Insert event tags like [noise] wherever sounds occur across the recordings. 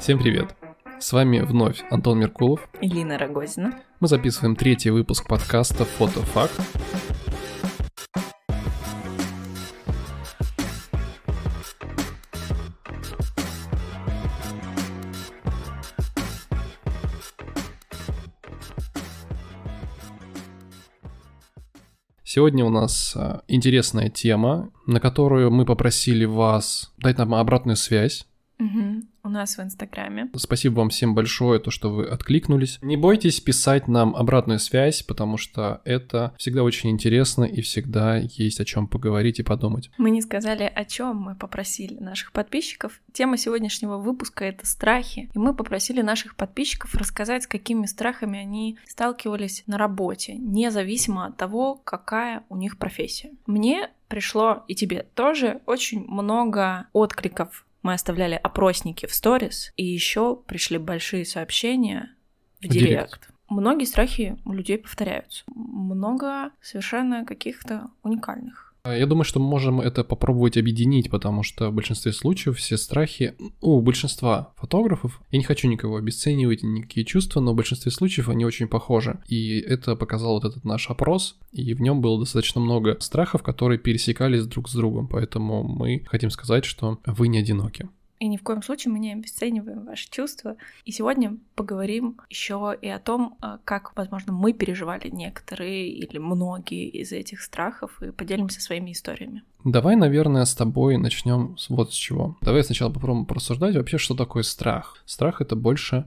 Всем привет! С вами вновь Антон Меркулов. И Лина Рогозина. Мы записываем третий выпуск подкаста «Фотофакт». Сегодня у нас а, интересная тема, на которую мы попросили вас дать нам обратную связь. У нас в Инстаграме. Спасибо вам всем большое, то, что вы откликнулись. Не бойтесь писать нам обратную связь, потому что это всегда очень интересно и всегда есть о чем поговорить и подумать. Мы не сказали, о чем мы попросили наших подписчиков. Тема сегодняшнего выпуска это страхи. И мы попросили наших подписчиков рассказать, с какими страхами они сталкивались на работе, независимо от того, какая у них профессия. Мне пришло, и тебе тоже, очень много откликов мы оставляли опросники в сторис, и еще пришли большие сообщения в, в директ. директ. Многие страхи у людей повторяются. Много совершенно каких-то уникальных. А, я думаю, что мы можем это попробовать объединить, потому что в большинстве случаев все страхи у большинства фотографов, я не хочу никого обесценивать, никакие чувства, но в большинстве случаев они очень похожи. И это показал вот этот наш опрос, и в нем было достаточно много страхов, которые пересекались друг с другом, поэтому мы хотим сказать, что вы не одиноки. И ни в коем случае мы не обесцениваем ваши чувства. И сегодня поговорим еще и о том, а, как, возможно, мы переживали некоторые или многие из этих страхов и поделимся своими историями. Давай, наверное, с тобой начнем вот с чего. Давай сначала попробуем порассуждать вообще, что такое страх. Страх это больше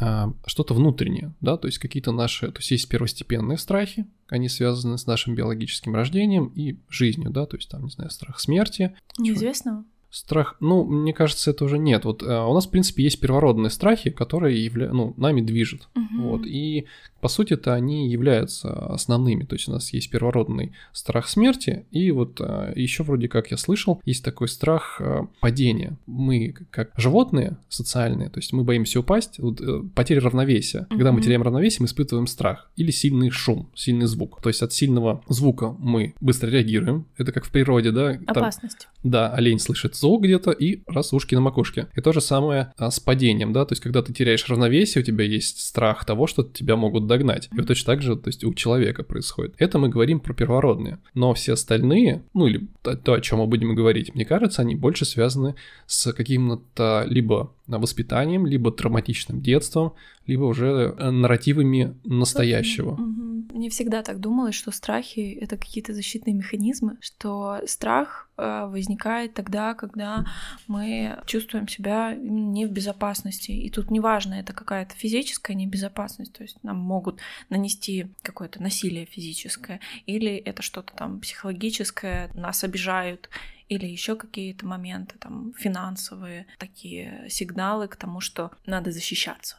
а, что-то внутреннее, да, то есть какие-то наши, то есть есть первостепенные страхи, они связаны с нашим биологическим рождением и жизнью, да, то есть там, не знаю, страх смерти. Неизвестного. Страх, ну, мне кажется, это уже нет. Вот а, у нас, в принципе, есть первородные страхи, которые явля... ну, нами движут. Угу. Вот. И, по сути это они являются основными. То есть у нас есть первородный страх смерти, и вот а, еще вроде как я слышал, есть такой страх а, падения. Мы, как животные социальные, то есть мы боимся упасть, вот, а, потеря равновесия. Когда мы теряем равновесие, мы испытываем страх. Или сильный шум, сильный звук. То есть от сильного звука мы быстро реагируем. Это как в природе, да? Опасность. Там, да, олень слышит звук где-то и раз ушки на макушке. И то же самое а, с падением, да, то есть когда ты теряешь равновесие, у тебя есть страх того, что тебя могут догнать. И вот точно так же, то есть у человека происходит. Это мы говорим про первородные. Но все остальные, ну или то, о чем мы будем говорить, мне кажется, они больше связаны с каким-то либо воспитанием, либо травматичным детством, либо уже э, нарративами настоящего. Мне всегда так думалось, что страхи — это какие-то защитные механизмы, что страх э, возникает тогда, когда мы чувствуем себя не в безопасности. И тут неважно, это какая-то физическая небезопасность, то есть нам могут нанести какое-то насилие физическое, или это что-то там психологическое, нас обижают, или еще какие-то моменты, там, финансовые, такие сигналы к тому, что надо защищаться.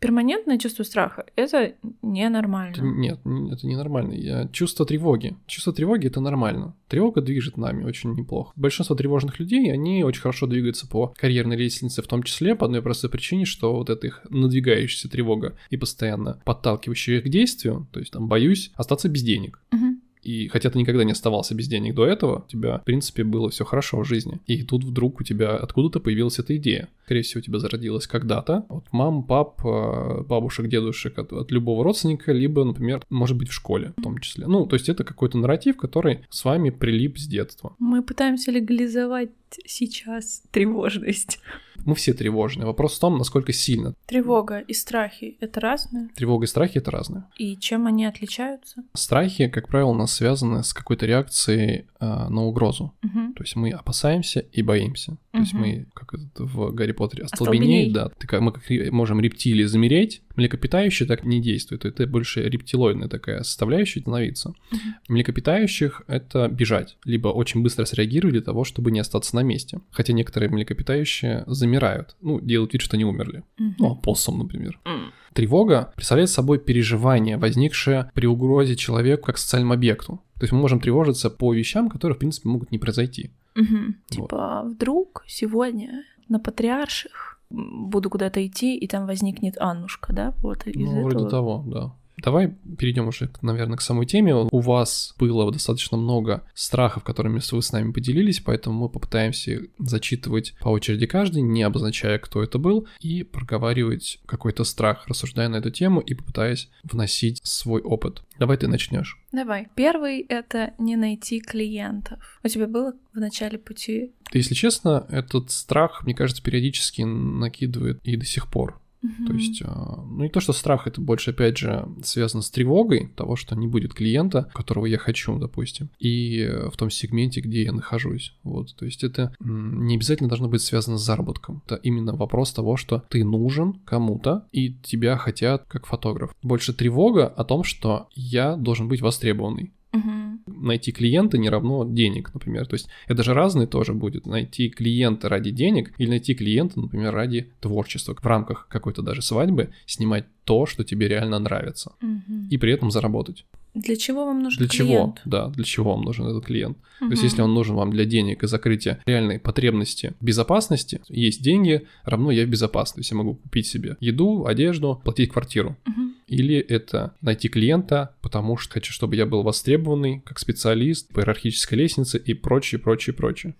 Перманентное чувство страха — это ненормально. Нет, это ненормально. Чувство тревоги. Чувство тревоги — это нормально. Тревога движет нами очень неплохо. Большинство тревожных людей, они очень хорошо двигаются по карьерной лестнице, в том числе по одной простой причине, что вот эта их надвигающаяся тревога и постоянно подталкивающая их к действию, то есть там боюсь остаться без денег. Угу. И хотя ты никогда не оставался без денег до этого, у тебя, в принципе, было все хорошо в жизни. И тут вдруг у тебя откуда-то появилась эта идея. Скорее всего, у тебя зародилась когда-то от мам, пап, э, бабушек, дедушек, от, от любого родственника, либо, например, может быть, в школе в том числе. Ну, то есть это какой-то нарратив, который с вами прилип с детства. Мы пытаемся легализовать сейчас тревожность. Мы все тревожны. Вопрос в том, насколько сильно. Тревога и страхи — это разные? Тревога и страхи — это разные. И чем они отличаются? Страхи, как правило, у нас связаны с какой-то реакцией э, на угрозу. Угу. То есть мы опасаемся и боимся. Угу. То есть мы, как в Гарри Поттере, остолбенеет, да. Ты, мы как можем рептилии замереть, млекопитающие так не действуют. Это больше рептилоидная такая составляющая становится. Угу. Млекопитающих — это бежать. Либо очень быстро среагировать для того, чтобы не остаться на месте. Хотя некоторые млекопитающие замирают, ну, делают вид, что они умерли. Mm-hmm. Ну, опоссум, например. Mm. Тревога представляет собой переживание, возникшее при угрозе человеку как социальному объекту. То есть мы можем тревожиться по вещам, которые, в принципе, могут не произойти. Угу. Вот. Типа, вдруг сегодня на патриарших буду куда-то идти, и там возникнет Аннушка, да? Вот из ну, этого. вроде того, да. Давай перейдем уже, наверное, к самой теме. У вас было достаточно много страхов, которыми вы с нами поделились, поэтому мы попытаемся зачитывать по очереди каждый, не обозначая, кто это был, и проговаривать какой-то страх, рассуждая на эту тему и попытаясь вносить свой опыт. Давай ты начнешь. Давай. Первый — это не найти клиентов. У тебя было в начале пути? Если честно, этот страх, мне кажется, периодически накидывает и до сих пор. То есть, а, ну не то, что страх, это больше, опять же, связано с тревогой того, что не будет клиента, которого я хочу, допустим, и э, в том сегменте, где я нахожусь. Вот, то есть это не обязательно должно быть связано с заработком. Это именно вопрос того, что ты нужен кому-то, и тебя хотят как фотограф. Больше тревога о том, что я должен быть востребованный Мгм. Найти клиента не равно денег, например. То есть это же разное тоже будет. Найти клиента ради денег или найти клиента, например, ради творчества. В рамках какой-то даже свадьбы снимать то, что тебе реально нравится. Мгм. И при этом заработать. Для чего вам нужен Для чего? клиент? Да, для чего вам нужен этот клиент? То есть если он нужен вам для денег и закрытия реальной потребности безопасности, есть деньги, равно я в безопасности. То есть я могу купить себе еду, одежду, платить квартиру. Мгм. Или это найти клиента, потому что хочу, чтобы я был востребованный как специалист по иерархической лестнице и прочее, прочее, прочее.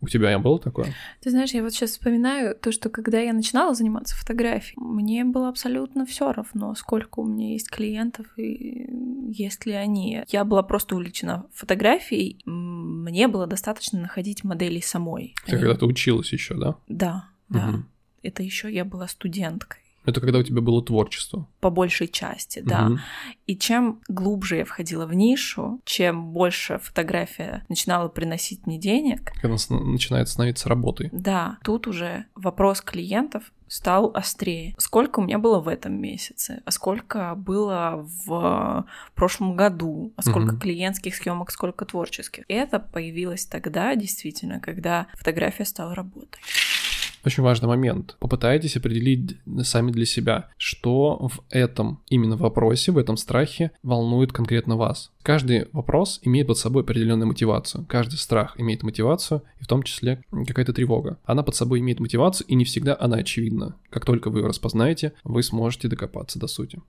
У тебя было такое? Ты знаешь, я вот сейчас вспоминаю то, что когда я начинала заниматься фотографией, мне было абсолютно все равно, сколько у меня есть клиентов и есть ли они. Я была просто увлечена фотографией, мне было достаточно находить моделей самой. Ты Они- когда ты училась еще, да? Да, да. Мгм. Это еще я была студенткой. Это когда у тебя было творчество. По большей части, да. Мгм. И чем глубже я входила в нишу, чем больше фотография начинала приносить мне денег, Когда с- начинает становиться работой. Да, тут уже вопрос клиентов стал острее. Сколько у меня было в этом месяце, а сколько было в прошлом году, а сколько Мгм. клиентских съемок, сколько творческих. Это появилось тогда, действительно, когда фотография стала работой. Очень важный момент. Попытайтесь определить сами для себя, что в этом именно вопросе, в этом страхе волнует конкретно вас. Каждый вопрос имеет под собой определенную мотивацию. Каждый страх имеет мотивацию, и в том числе какая-то тревога. Она под собой имеет мотивацию, и не всегда она очевидна. Как только вы ее распознаете, вы сможете докопаться до сути.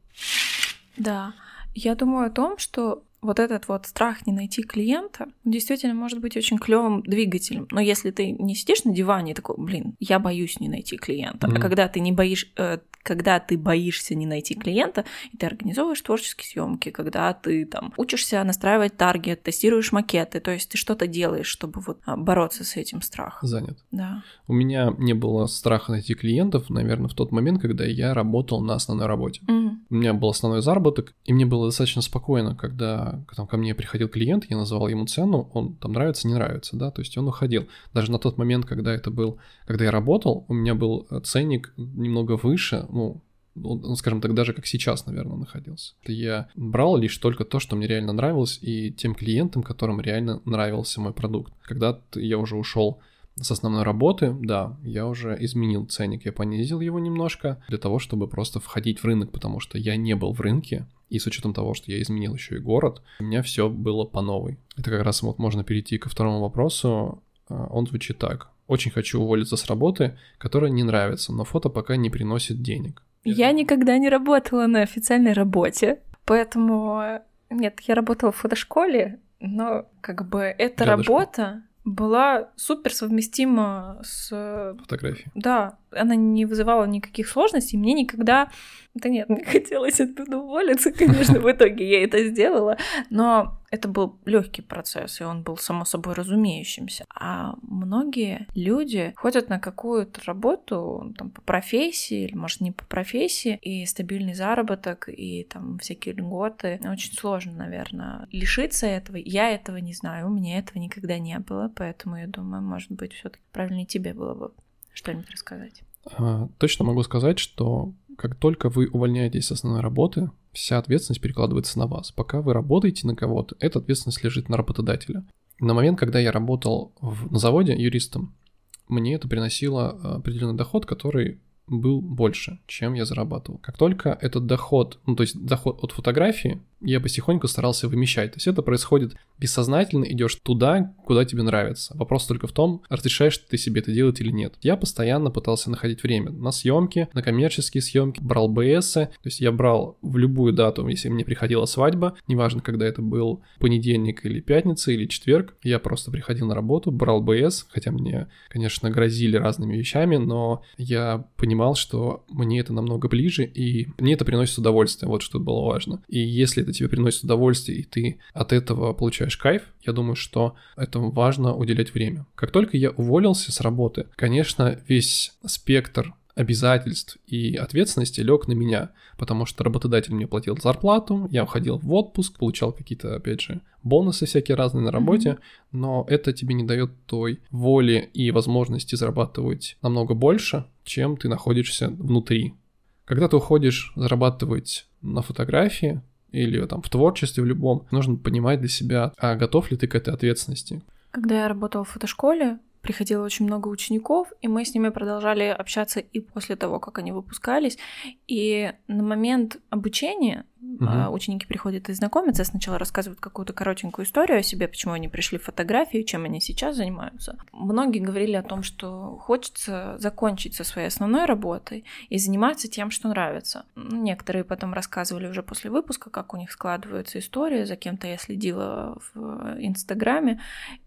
Да, я думаю о том, что вот этот вот страх не найти клиента действительно может быть очень клевым двигателем. Но если ты не сидишь на диване и такой, блин, я боюсь не найти клиента, Мгм. а когда ты не боишь, э, когда ты боишься не найти клиента, и ты организовываешь творческие съемки, когда ты там учишься настраивать таргет, тестируешь макеты, то есть ты что-то делаешь, чтобы вот а, бороться с этим страхом. Занят. Да. У меня не было страха найти клиентов, наверное, в тот момент, когда я работал на основной работе. Мгм. У меня был основной заработок, и мне было достаточно спокойно, когда там, ко мне приходил клиент, я называл ему цену, он там нравится, не нравится, да, то есть он уходил. Даже на тот момент, когда это был, когда я работал, у меня был э, ценник немного выше, ну, ну, скажем так, даже как сейчас, наверное, находился. Я брал лишь только то, что мне реально нравилось, и тем клиентам, которым реально нравился мой продукт. Когда я уже ушел с основной работы, да, я уже изменил ценник, я понизил его немножко для того, чтобы просто входить в рынок, потому что я не был в рынке, и с учетом того, что я изменил еще и город, у меня все было по новой. Это как раз вот можно перейти ко второму вопросу. А, Он звучит так. Очень хочу уволиться с работы, которая не нравится, но фото пока не приносит денег. Я никогда не работала на официальной работе, поэтому нет, я работала в фотошколе, но как бы эта Рядышком. работа была супер совместима с... Фотографии. Да, она не вызывала никаких сложностей, мне никогда... Да нет, мне [laughs] хотелось оттуда уволиться, конечно, в итоге я это сделала, но это был легкий процесс, и он был само собой разумеющимся. А многие люди ходят на какую-то работу там, по профессии, или, может, не по профессии, и стабильный заработок, и там всякие льготы. Очень сложно, наверное, лишиться этого. Я этого не знаю, у меня этого никогда не было, поэтому я думаю, может быть, все-таки правильнее тебе было бы что-нибудь рассказать. А, Точно могу сказать, что как только вы увольняетесь с основной работы, вся ответственность перекладывается на вас. Пока вы работаете на кого-то, эта ответственность лежит на работодателя. На момент, когда я работал в- на заводе юристом, мне это приносило а, определенный доход, который был больше, чем я зарабатывал. Как только этот доход, ну то есть доход от фотографии я потихоньку старался вымещать. То есть это происходит бессознательно, идешь туда, куда тебе нравится. Вопрос только в том, разрешаешь ты себе это делать или нет. Я постоянно пытался находить время на съемки, на коммерческие съемки, брал БС, то есть я брал в любую дату, если мне приходила свадьба, неважно, когда это был понедельник или пятница или четверг, я просто приходил на работу, брал БС, хотя мне, конечно, грозили разными вещами, но я понимал, что мне это намного ближе, и мне это приносит удовольствие, вот что было важно. И если это тебе приносит удовольствие, и ты от этого получаешь кайф, я думаю, что этому важно уделять время. Как только я уволился с работы, конечно, весь спектр обязательств и ответственности лег на меня, потому что работодатель мне платил зарплату, я уходил в отпуск, получал какие-то, опять же, бонусы всякие разные на работе, mm-hmm. но это тебе не дает той воли и возможности зарабатывать намного больше, чем ты находишься внутри. Когда ты уходишь зарабатывать на фотографии, или там в творчестве в любом, нужно понимать для себя, а готов ли ты к этой ответственности. Когда я работала в фотошколе, приходило очень много учеников, и мы с ними продолжали общаться и после того, как они выпускались. И на момент обучения угу. ученики приходят и знакомятся, сначала рассказывают какую-то коротенькую историю о себе, почему они пришли в фотографии, чем они сейчас занимаются. Многие говорили о том, что хочется закончить со своей основной работой и заниматься тем, что нравится. Некоторые потом рассказывали уже после выпуска, как у них складывается история, за кем-то я следила в Инстаграме,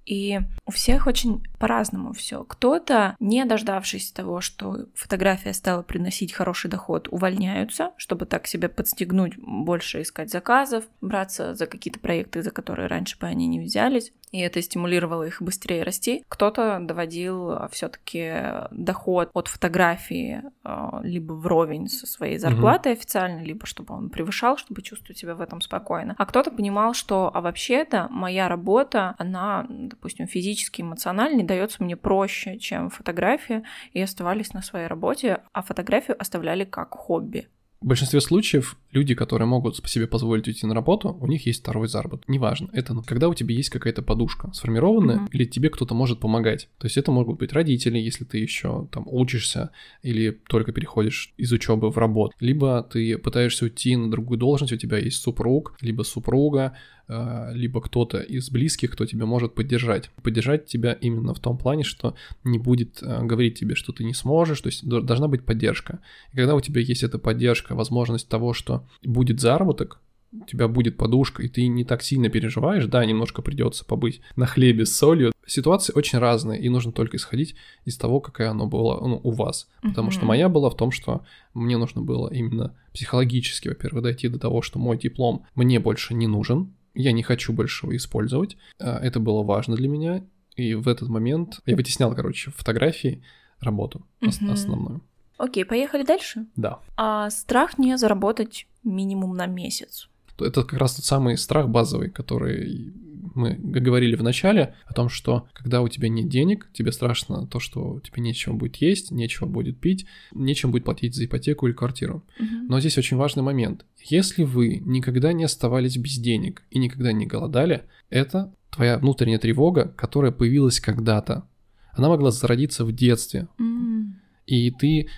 и у всех очень по-разному все. Кто-то, не дождавшись того, что фотография стала приносить хороший доход, увольняются, чтобы так себя подстегнуть больше искать заказов, браться за какие-то проекты, за которые раньше бы они не взялись и это стимулировало их быстрее расти. Кто-то доводил а, все-таки доход от фотографии а, либо вровень со своей зарплатой угу. официально, либо чтобы он превышал, чтобы чувствовать себя в этом спокойно. А кто-то понимал, что а вообще-то моя работа, она, допустим, физически, эмоционально дается мне проще, чем фотография, и оставались на своей работе, а фотографию оставляли как хобби. В большинстве случаев люди, которые могут себе позволить уйти на работу, у них есть второй заработок. Неважно, это ну, когда у тебя есть какая-то подушка сформированная, mm-hmm. или тебе кто-то может помогать. То есть это могут быть родители, если ты еще там учишься или только переходишь из учебы в работу. Либо ты пытаешься уйти на другую должность, у тебя есть супруг, либо супруга, либо кто-то из близких, кто тебя может поддержать. Поддержать тебя именно в том плане, что не будет а, говорить тебе, что ты не сможешь, то есть должна быть поддержка. И когда у тебя есть эта поддержка, возможность того, что будет заработок, у тебя будет подушка, и ты не так сильно переживаешь, да, немножко придется побыть на хлебе с солью. Ситуации очень разные, и нужно только исходить из того, какая она была ну, у вас. Потому mm-hmm. что моя была в том, что мне нужно было именно психологически, во-первых, дойти до того, что мой диплом мне больше не нужен, я не хочу больше его использовать. А, это было важно для меня, и в этот момент я вытеснял, короче, фотографии работу mm-hmm. основную. Окей, поехали дальше? Да. А страх не заработать минимум на месяц. Это как раз тот самый страх базовый, который мы говорили в начале о том, что когда у тебя нет денег, тебе страшно то, что тебе нечего будет есть, нечего будет пить, нечем будет платить за ипотеку или квартиру. Угу. Но здесь очень важный момент. Если вы никогда не оставались без денег и никогда не голодали, это твоя внутренняя тревога, которая появилась когда-то. Она могла зародиться в детстве. Mm. И ты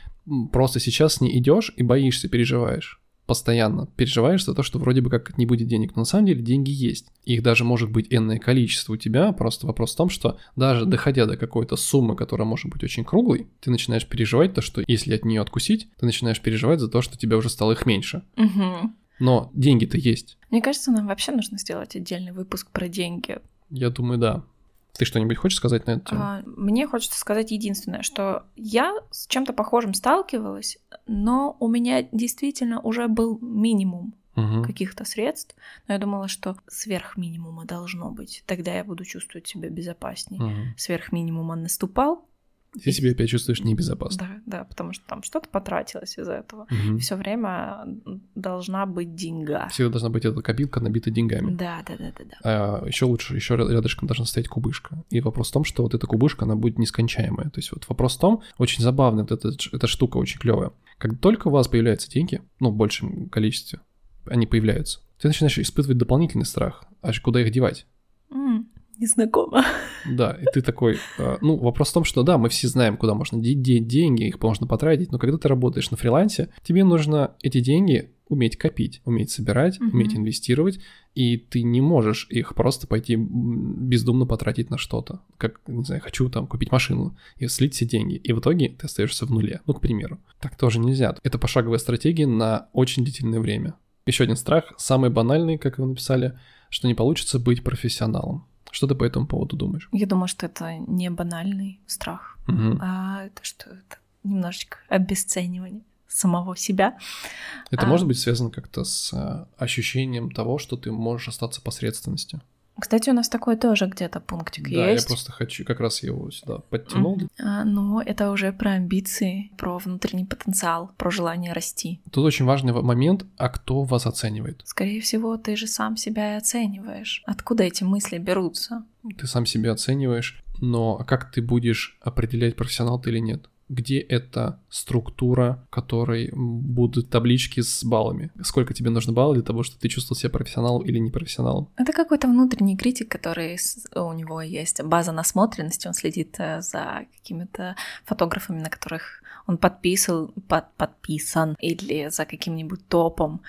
просто сейчас не идешь и боишься, переживаешь постоянно переживаешь за то, что вроде бы как не будет денег, но на самом деле деньги есть. Их даже может быть энное количество у тебя, просто вопрос в том, что даже доходя до какой-то суммы, которая может быть очень круглой, ты начинаешь переживать то, что если от нее откусить, ты начинаешь переживать за то, что тебе уже стало их меньше. Угу. Но деньги-то есть. Мне кажется, нам вообще нужно сделать отдельный выпуск про деньги. Я думаю, да. Ты что-нибудь хочешь сказать на тему? А, мне хочется сказать единственное, что я с чем-то похожим сталкивалась, но у меня действительно уже был минимум угу. каких-то средств, но я думала, что сверх минимума должно быть. Тогда я буду чувствовать себя безопаснее. Угу. Сверх минимума наступал, ты себя опять чувствуешь небезопасно. Да, да, потому что там что-то потратилось из-за этого. Угу. Все время должна быть деньга. Всегда должна быть эта копилка набита деньгами. Да, да, да, да, да. А еще лучше, еще рядышком должна стоять кубышка. И вопрос в том, что вот эта кубышка, она будет нескончаемая. То есть вот вопрос в том, очень забавный, вот эта, эта штука очень клевая. Как только у вас появляются деньги, ну, в большем количестве, они появляются, ты начинаешь испытывать дополнительный страх. А куда их девать? Не знакома. Да, и ты такой, э, ну, вопрос в том, что да, мы все знаем, куда можно деть деньги, их можно потратить, но когда ты работаешь на фрилансе, тебе нужно эти деньги уметь копить, уметь собирать, угу. уметь инвестировать, и ты не можешь их просто пойти бездумно потратить на что-то. Как, не знаю, хочу там купить машину и слить все деньги, и в итоге ты остаешься в нуле. Ну, к примеру. Так тоже нельзя. Это пошаговая стратегия на очень длительное время. Еще один страх, самый банальный, как вы написали, что не получится быть профессионалом. Что ты по этому поводу думаешь? Я думаю, что это не банальный страх, угу. а это что это немножечко обесценивание самого себя. Это а... может быть связано как-то с а, ощущением того, что ты можешь остаться посредственностью? Кстати, у нас такой тоже где-то пунктик да, есть. Да, я просто хочу, как раз его сюда подтянул. Mm. А, ну, это уже про амбиции, про внутренний потенциал, про желание расти. Тут очень важный момент, а кто вас оценивает? Скорее всего, ты же сам себя и оцениваешь. Откуда эти мысли берутся? Ты сам себя оцениваешь, но как ты будешь определять, профессионал ты или нет? Где эта структура, в которой будут таблички с баллами. Сколько тебе нужно баллов для того, чтобы ты чувствовал себя профессионалом или непрофессионалом? Это какой-то внутренний критик, который у него есть база насмотренности, он следит э, за какими-то фотографами, на которых он подписан, под, подписан или за каким-нибудь топом.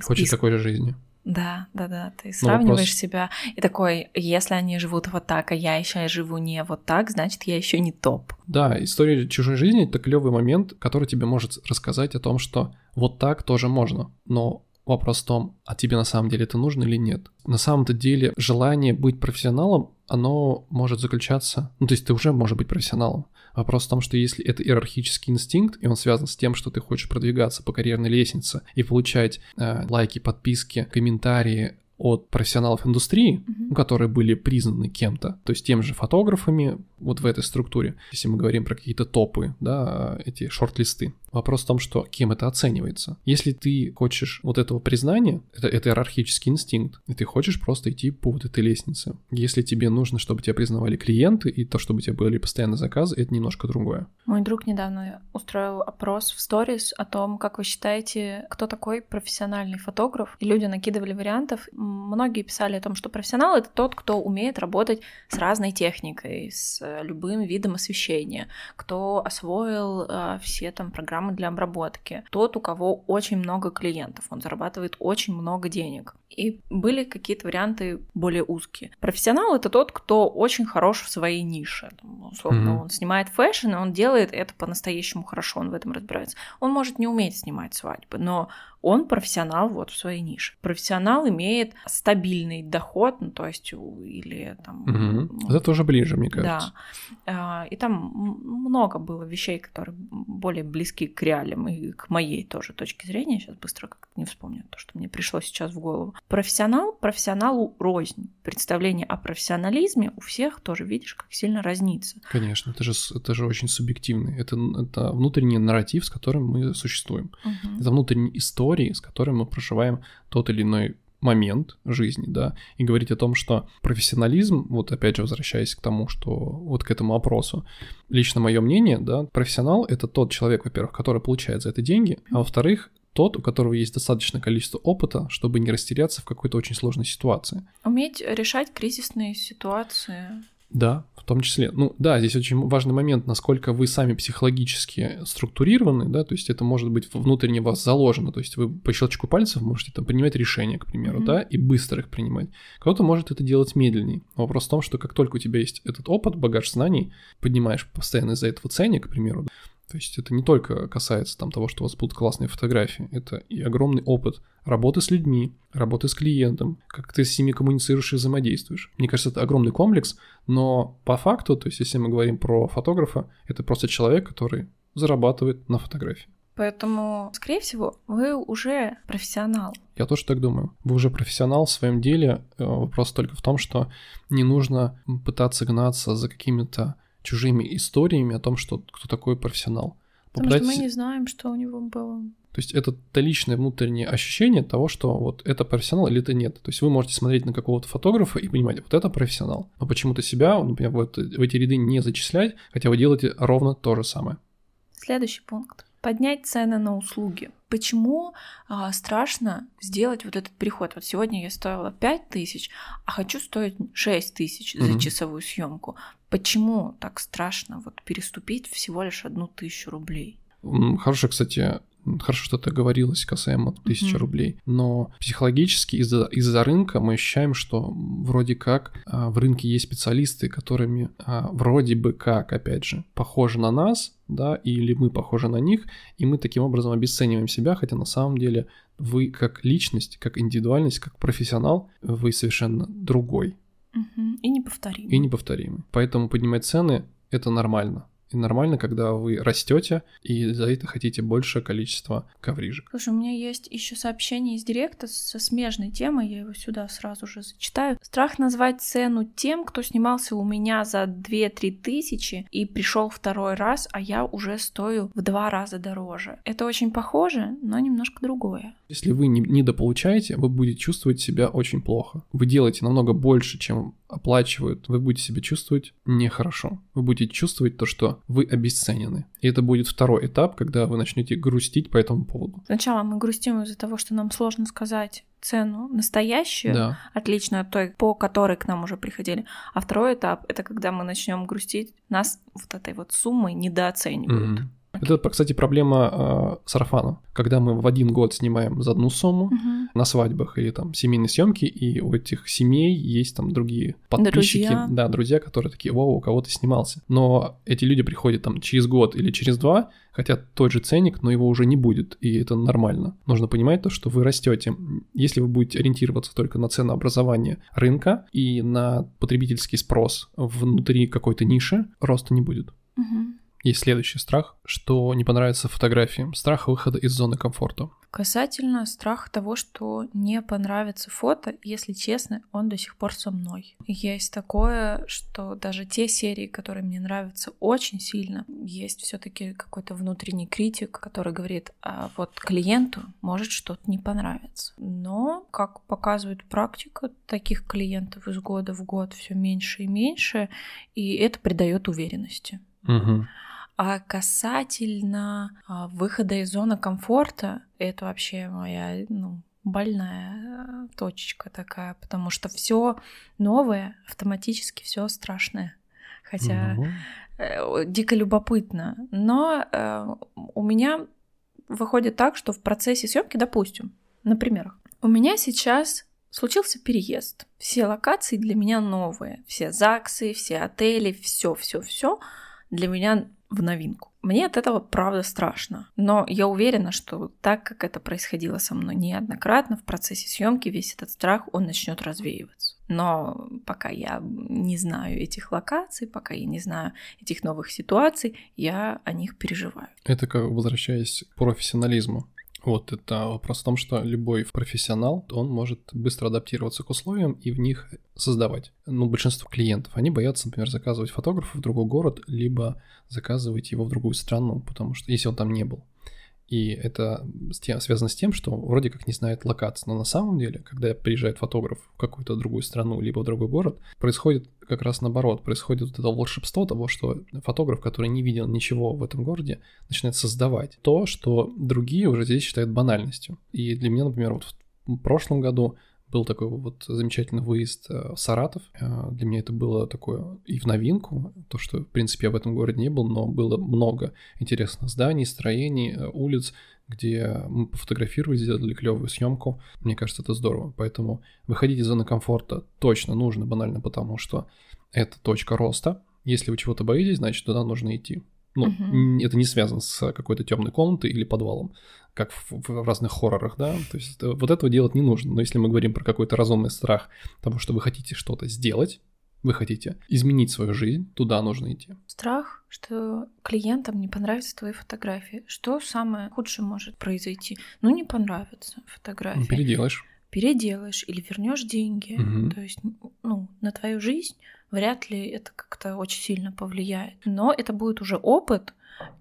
Хочет Список. такой же жизни. Да, да, да. Ты сравниваешь вопрос... себя и такой, если они живут вот так, а я еще живу не вот так, значит, я еще не топ. Да, история чужой жизни это клевый момент, который тебе может рассказать о том, что вот так тоже можно. Но вопрос в том, а тебе на самом деле это нужно или нет. На самом-то деле желание быть профессионалом, оно может заключаться, ну то есть ты уже можешь быть профессионалом, Вопрос в том, что если это иерархический инстинкт, и он связан с тем, что ты хочешь продвигаться по карьерной лестнице и получать э, лайки, подписки, комментарии от профессионалов индустрии, mm-hmm. которые были признаны кем-то, то есть тем же фотографами вот в этой структуре, если мы говорим про какие-то топы, да, эти шорт-листы. Вопрос в том, что кем это оценивается. Если ты хочешь вот этого признания, это, это иерархический инстинкт, и ты хочешь просто идти по вот этой лестнице. Если тебе нужно, чтобы тебя признавали клиенты, и то, чтобы у тебя были постоянные заказы, это немножко другое. Мой друг недавно устроил опрос в сторис о том, как вы считаете, кто такой профессиональный фотограф, и люди накидывали вариантов. Многие писали о том, что профессионал — это тот, кто умеет работать с разной техникой, с любым видом освещения, кто освоил э, все там программы программы для обработки. Тот, у кого очень много клиентов, он зарабатывает очень много денег. И были какие-то варианты более узкие. Профессионал это тот, кто очень хорош в своей нише. Там, условно, mm-hmm. он снимает fashion, и он делает это по-настоящему хорошо, он в этом разбирается. Он может не уметь снимать свадьбы, но он профессионал вот в своей нише. Профессионал имеет стабильный доход, ну, то есть или там... Угу. Это тоже ближе, мне кажется. Да. И там много было вещей, которые более близки к реалиям и к моей тоже точке зрения. Сейчас быстро как-то не вспомню то, что мне пришло сейчас в голову. Профессионал профессионалу рознь. Представление о профессионализме у всех тоже, видишь, как сильно разнится. Конечно, это же, это же очень субъективный. Это, это внутренний нарратив, с которым мы существуем. Угу. Это внутренняя история, истории, с которыми мы проживаем тот или иной момент жизни, да, и говорить о том, что профессионализм, вот опять же возвращаясь к тому, что вот к этому опросу, лично мое мнение, да, профессионал — это тот человек, во-первых, который получает за это деньги, а во-вторых, тот, у которого есть достаточное количество опыта, чтобы не растеряться в какой-то очень сложной ситуации. Уметь решать кризисные ситуации. Да, в том числе. Ну да, здесь очень важный момент, насколько вы сами психологически структурированы, да, то есть это может быть внутренне вас заложено, то есть вы по щелчку пальцев можете там принимать решения, к примеру, mm-hmm. да, и быстро их принимать. Кто-то может это делать медленнее. Вопрос в том, что как только у тебя есть этот опыт, багаж знаний, поднимаешь постоянно из-за этого ценник, к примеру, то есть это не только касается там того, что у вас будут классные фотографии, это и огромный опыт работы с людьми, работы с клиентом, как ты с ними коммуницируешь и взаимодействуешь. Мне кажется, это огромный комплекс, но по факту, то есть если мы говорим про фотографа, это просто человек, который зарабатывает на фотографии. Поэтому, скорее всего, вы уже профессионал. Я тоже так думаю. Вы уже профессионал в своем деле. Э, вопрос только в том, что не нужно пытаться гнаться за какими-то чужими историями о том, что кто такой профессионал. Потому что мы не знаем, что у него было. То есть это то личное внутреннее ощущение того, что вот это профессионал или это нет. То есть вы можете смотреть на какого-то фотографа и понимать, вот это профессионал. Но почему-то себя, например, в, это, в эти ряды не зачислять, хотя вы делаете ровно то же самое. Следующий пункт. Поднять цены на услуги. Почему а, страшно сделать вот этот переход? Вот сегодня я стоила 5 тысяч, а хочу стоить 6 тысяч за mm-hmm. часовую съемку. Почему так страшно вот переступить всего лишь одну тысячу рублей? Хорошо, кстати, Хорошо, что это говорилось касаемо тысячи mm-hmm. рублей. Но психологически из-за из рынка мы ощущаем, что вроде как а, в рынке есть специалисты, которыми а, вроде бы как, опять же, похожи на нас, да, или мы похожи на них, и мы таким образом обесцениваем себя, хотя на самом деле вы как личность, как индивидуальность, как профессионал, вы совершенно другой. Угу. И неповторимый. И неповторимый. Поэтому поднимать цены — это нормально. И нормально, когда вы растете и за это хотите большее количество коврижек. Слушай, у меня есть еще сообщение из директа со смежной темой, я его сюда сразу же зачитаю. Страх назвать цену тем, кто снимался у меня за 2-3 тысячи и пришел второй раз, а я уже стою в два раза дороже. Это очень похоже, но немножко другое. Если вы не недополучаете, вы будете чувствовать себя очень плохо. Вы делаете намного больше, чем оплачивают, вы будете себя чувствовать нехорошо. Вы будете чувствовать то, что вы обесценены. И это будет второй этап, когда вы начнете грустить по этому поводу. Сначала мы грустим из-за того, что нам сложно сказать цену настоящую, да. отличную от той, по которой к нам уже приходили. А второй этап это когда мы начнем грустить, нас вот этой вот суммой недооценивают. Mm-hmm. Это, кстати, проблема э, сарафана. Когда мы в один год снимаем за одну сумму угу. на свадьбах или там семейные съемки, и у этих семей есть там другие подписчики, друзья. да, друзья, которые такие, вау, у кого ты снимался. Но эти люди приходят там через год или через два, хотят тот же ценник, но его уже не будет, и это нормально. Нужно понимать то, что вы растете. Если вы будете ориентироваться только на ценообразование рынка и на потребительский спрос внутри какой-то ниши, роста не будет. Угу. Есть следующий страх, что не понравится фотографии. Страх выхода из зоны комфорта. Касательно страха того, что не понравится фото, если честно, он до сих пор со мной. Есть такое, что даже те серии, которые мне нравятся очень сильно, есть все-таки какой-то внутренний критик, который говорит, а вот клиенту может что-то не понравиться. Но, как показывает практика, таких клиентов из года в год все меньше и меньше, и это придает уверенности. Угу. А касательно а, выхода из зоны комфорта, это вообще моя, ну, больная э, точечка такая, потому что все новое, автоматически все страшное. Хотя угу. э, дико любопытно. Но э, у меня выходит так, что в процессе съемки, допустим, например, у меня сейчас случился переезд. Все локации для меня новые. Все ЗАГСы, все отели, все, все, все для меня в новинку. Мне от этого правда страшно, но я уверена, что так как это происходило со мной неоднократно в процессе съемки, весь этот страх он начнет развеиваться. Но пока я не знаю этих локаций, пока я не знаю этих новых ситуаций, я о них переживаю. Это как возвращаясь к профессионализму. Вот это вопрос в том, что любой профессионал, он может быстро адаптироваться к условиям и в них создавать. Ну, большинство клиентов, они боятся, например, заказывать фотографа в другой город, либо заказывать его в другую страну, потому что если он там не был. И это связано с тем, что вроде как не знает локации. Но на самом деле, когда приезжает фотограф в какую-то другую страну, либо в другой город, происходит как раз наоборот. Происходит вот это волшебство того, что фотограф, который не видел ничего в этом городе, начинает создавать то, что другие уже здесь считают банальностью. И для меня, например, вот в прошлом году был такой вот замечательный выезд э, в Саратов. Э, для меня это было такое и в новинку, то, что, в принципе, я в этом городе не был, но было много интересных зданий, строений, э, улиц, где мы пофотографировали, сделали клевую съемку. Мне кажется, это здорово. Поэтому выходить из зоны комфорта точно нужно, банально потому, что это точка роста. Если вы чего-то боитесь, значит, туда нужно идти. Ну, угу. это не связано с какой-то темной комнатой или подвалом как в, в разных хоррорах, да, то есть это, вот этого делать не нужно, но если мы говорим про какой-то разумный страх того, что вы хотите что-то сделать, вы хотите изменить свою жизнь, туда нужно идти. Страх, что клиентам не понравятся твои фотографии. Что самое худшее может произойти? Ну, не понравится фотография. Ну, переделаешь. Переделаешь или вернешь деньги. Угу. То есть, ну, на твою жизнь вряд ли это как-то очень сильно повлияет. Но это будет уже опыт,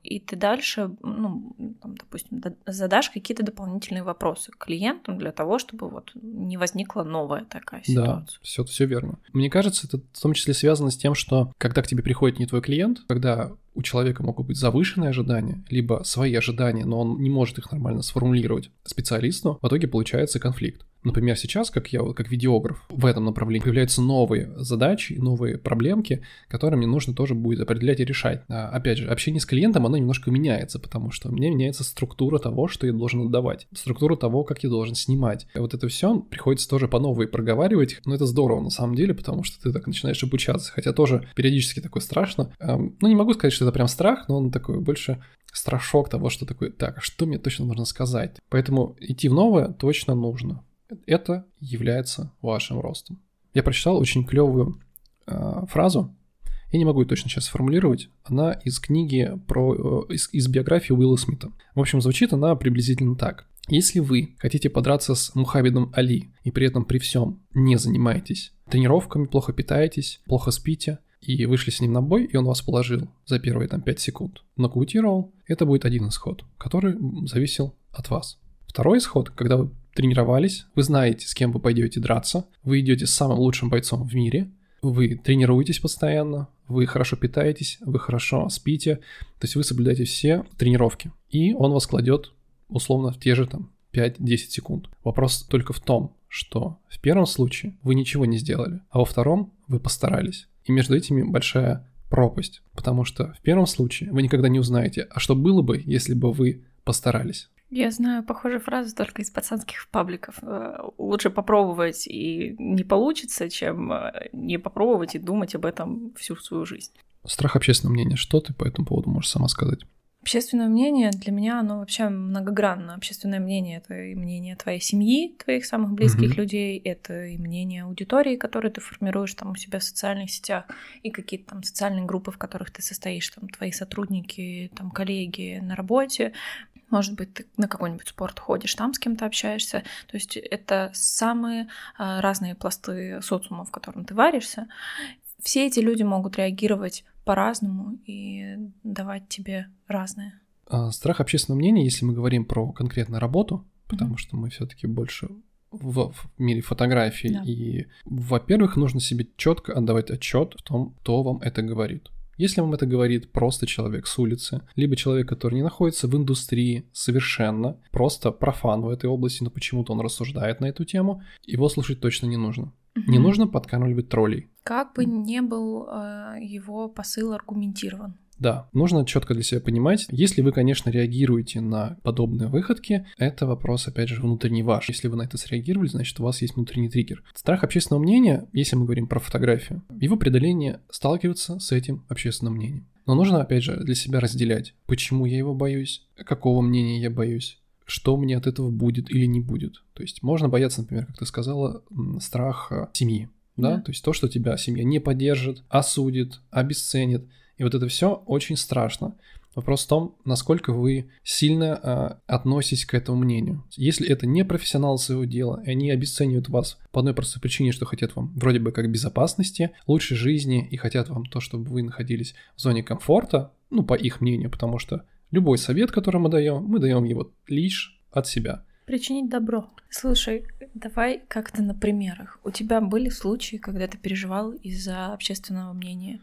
и ты дальше, ну, там, допустим, задашь какие-то дополнительные вопросы клиентам для того, чтобы вот не возникла новая такая ситуация. Да, все, все верно. Мне кажется, это в том числе связано с тем, что когда к тебе приходит не твой клиент, когда у человека могут быть завышенные ожидания, либо свои ожидания, но он не может их нормально сформулировать специалисту, в итоге получается конфликт. Например, сейчас, как я, как видеограф, в этом направлении появляются новые задачи, новые проблемки, которые мне нужно тоже будет определять и решать. А, опять же, общение с клиентом, оно немножко меняется, потому что мне меняется структура того, что я должен отдавать, структура того, как я должен снимать. И вот это все приходится тоже по новой проговаривать, но это здорово на самом деле, потому что ты так начинаешь обучаться, хотя тоже периодически такое страшно. Ну, не могу сказать, что это прям страх, но он такой больше страшок того, что такое, так, а что мне точно нужно сказать? Поэтому идти в новое точно нужно это является вашим ростом. Я прочитал очень клевую э, фразу, я не могу ее точно сейчас сформулировать, она из книги про, э, из, из биографии Уилла Смита. В общем, звучит она приблизительно так. Если вы хотите подраться с Мухаммедом Али и при этом при всем не занимаетесь тренировками, плохо питаетесь, плохо спите, и вышли с ним на бой, и он вас положил за первые там 5 секунд, нокаутировал, это будет один исход, который зависел от вас. Второй исход, когда вы тренировались, вы знаете, с кем вы пойдете драться, вы идете с самым лучшим бойцом в мире, вы тренируетесь постоянно, вы хорошо питаетесь, вы хорошо спите, то есть вы соблюдаете все тренировки. И он вас кладет условно в те же там 5-10 секунд. Вопрос только в том, что в первом случае вы ничего не сделали, а во втором вы постарались. И между этими большая пропасть, потому что в первом случае вы никогда не узнаете, а что было бы, если бы вы постарались. Я знаю похожую фразу только из пацанских пабликов. Э, лучше попробовать и не получится, чем э, не попробовать и думать об этом всю свою жизнь. Страх общественного мнения. Что ты по этому поводу можешь сама сказать? Общественное мнение для меня, оно вообще многогранно. Общественное мнение — это и мнение твоей семьи, твоих самых близких mm-hmm. людей, это и мнение аудитории, которую ты формируешь там у себя в социальных сетях, и какие-то там социальные группы, в которых ты состоишь, там твои сотрудники, там коллеги на работе, может быть, ты на какой-нибудь спорт ходишь, там с кем-то общаешься. То есть это самые а, разные пласты социума, в котором ты варишься. Все эти люди могут реагировать по-разному и давать тебе разное. А, страх общественного мнения, если мы говорим про конкретно работу, потому mm-hmm. что мы все-таки больше в, в мире фотографий. Да. И, во-первых, нужно себе четко отдавать отчет в том, кто вам это говорит. Если вам это говорит просто человек с улицы, либо человек, который не находится в индустрии совершенно, просто профан в этой области, но почему-то он рассуждает на эту тему, его слушать точно не нужно. Угу. Не нужно подкармливать троллей. Как бы не был э, его посыл аргументирован. Да, нужно четко для себя понимать, если вы, конечно, реагируете на подобные выходки, это вопрос, опять же, внутренний ваш. Если вы на это среагировали, значит, у вас есть внутренний триггер. Страх общественного мнения, если мы говорим про фотографию, его преодоление сталкиваться с этим общественным мнением. Но нужно, опять же, для себя разделять, почему я его боюсь, какого мнения я боюсь, что мне от этого будет или не будет. То есть можно бояться, например, как ты сказала, страх семьи, да? да, то есть то, что тебя семья не поддержит, осудит, обесценит. И вот это все очень страшно. Вопрос в том, насколько вы сильно э, относитесь к этому мнению. Если это не профессионал своего дела, и они обесценивают вас по одной простой причине, что хотят вам вроде бы как безопасности, лучшей жизни, и хотят вам то, чтобы вы находились в зоне комфорта, ну, по их мнению, потому что любой совет, который мы даем, мы даем его лишь от себя. Причинить добро. Слушай, давай как-то на примерах. У тебя были случаи, когда ты переживал из-за общественного мнения?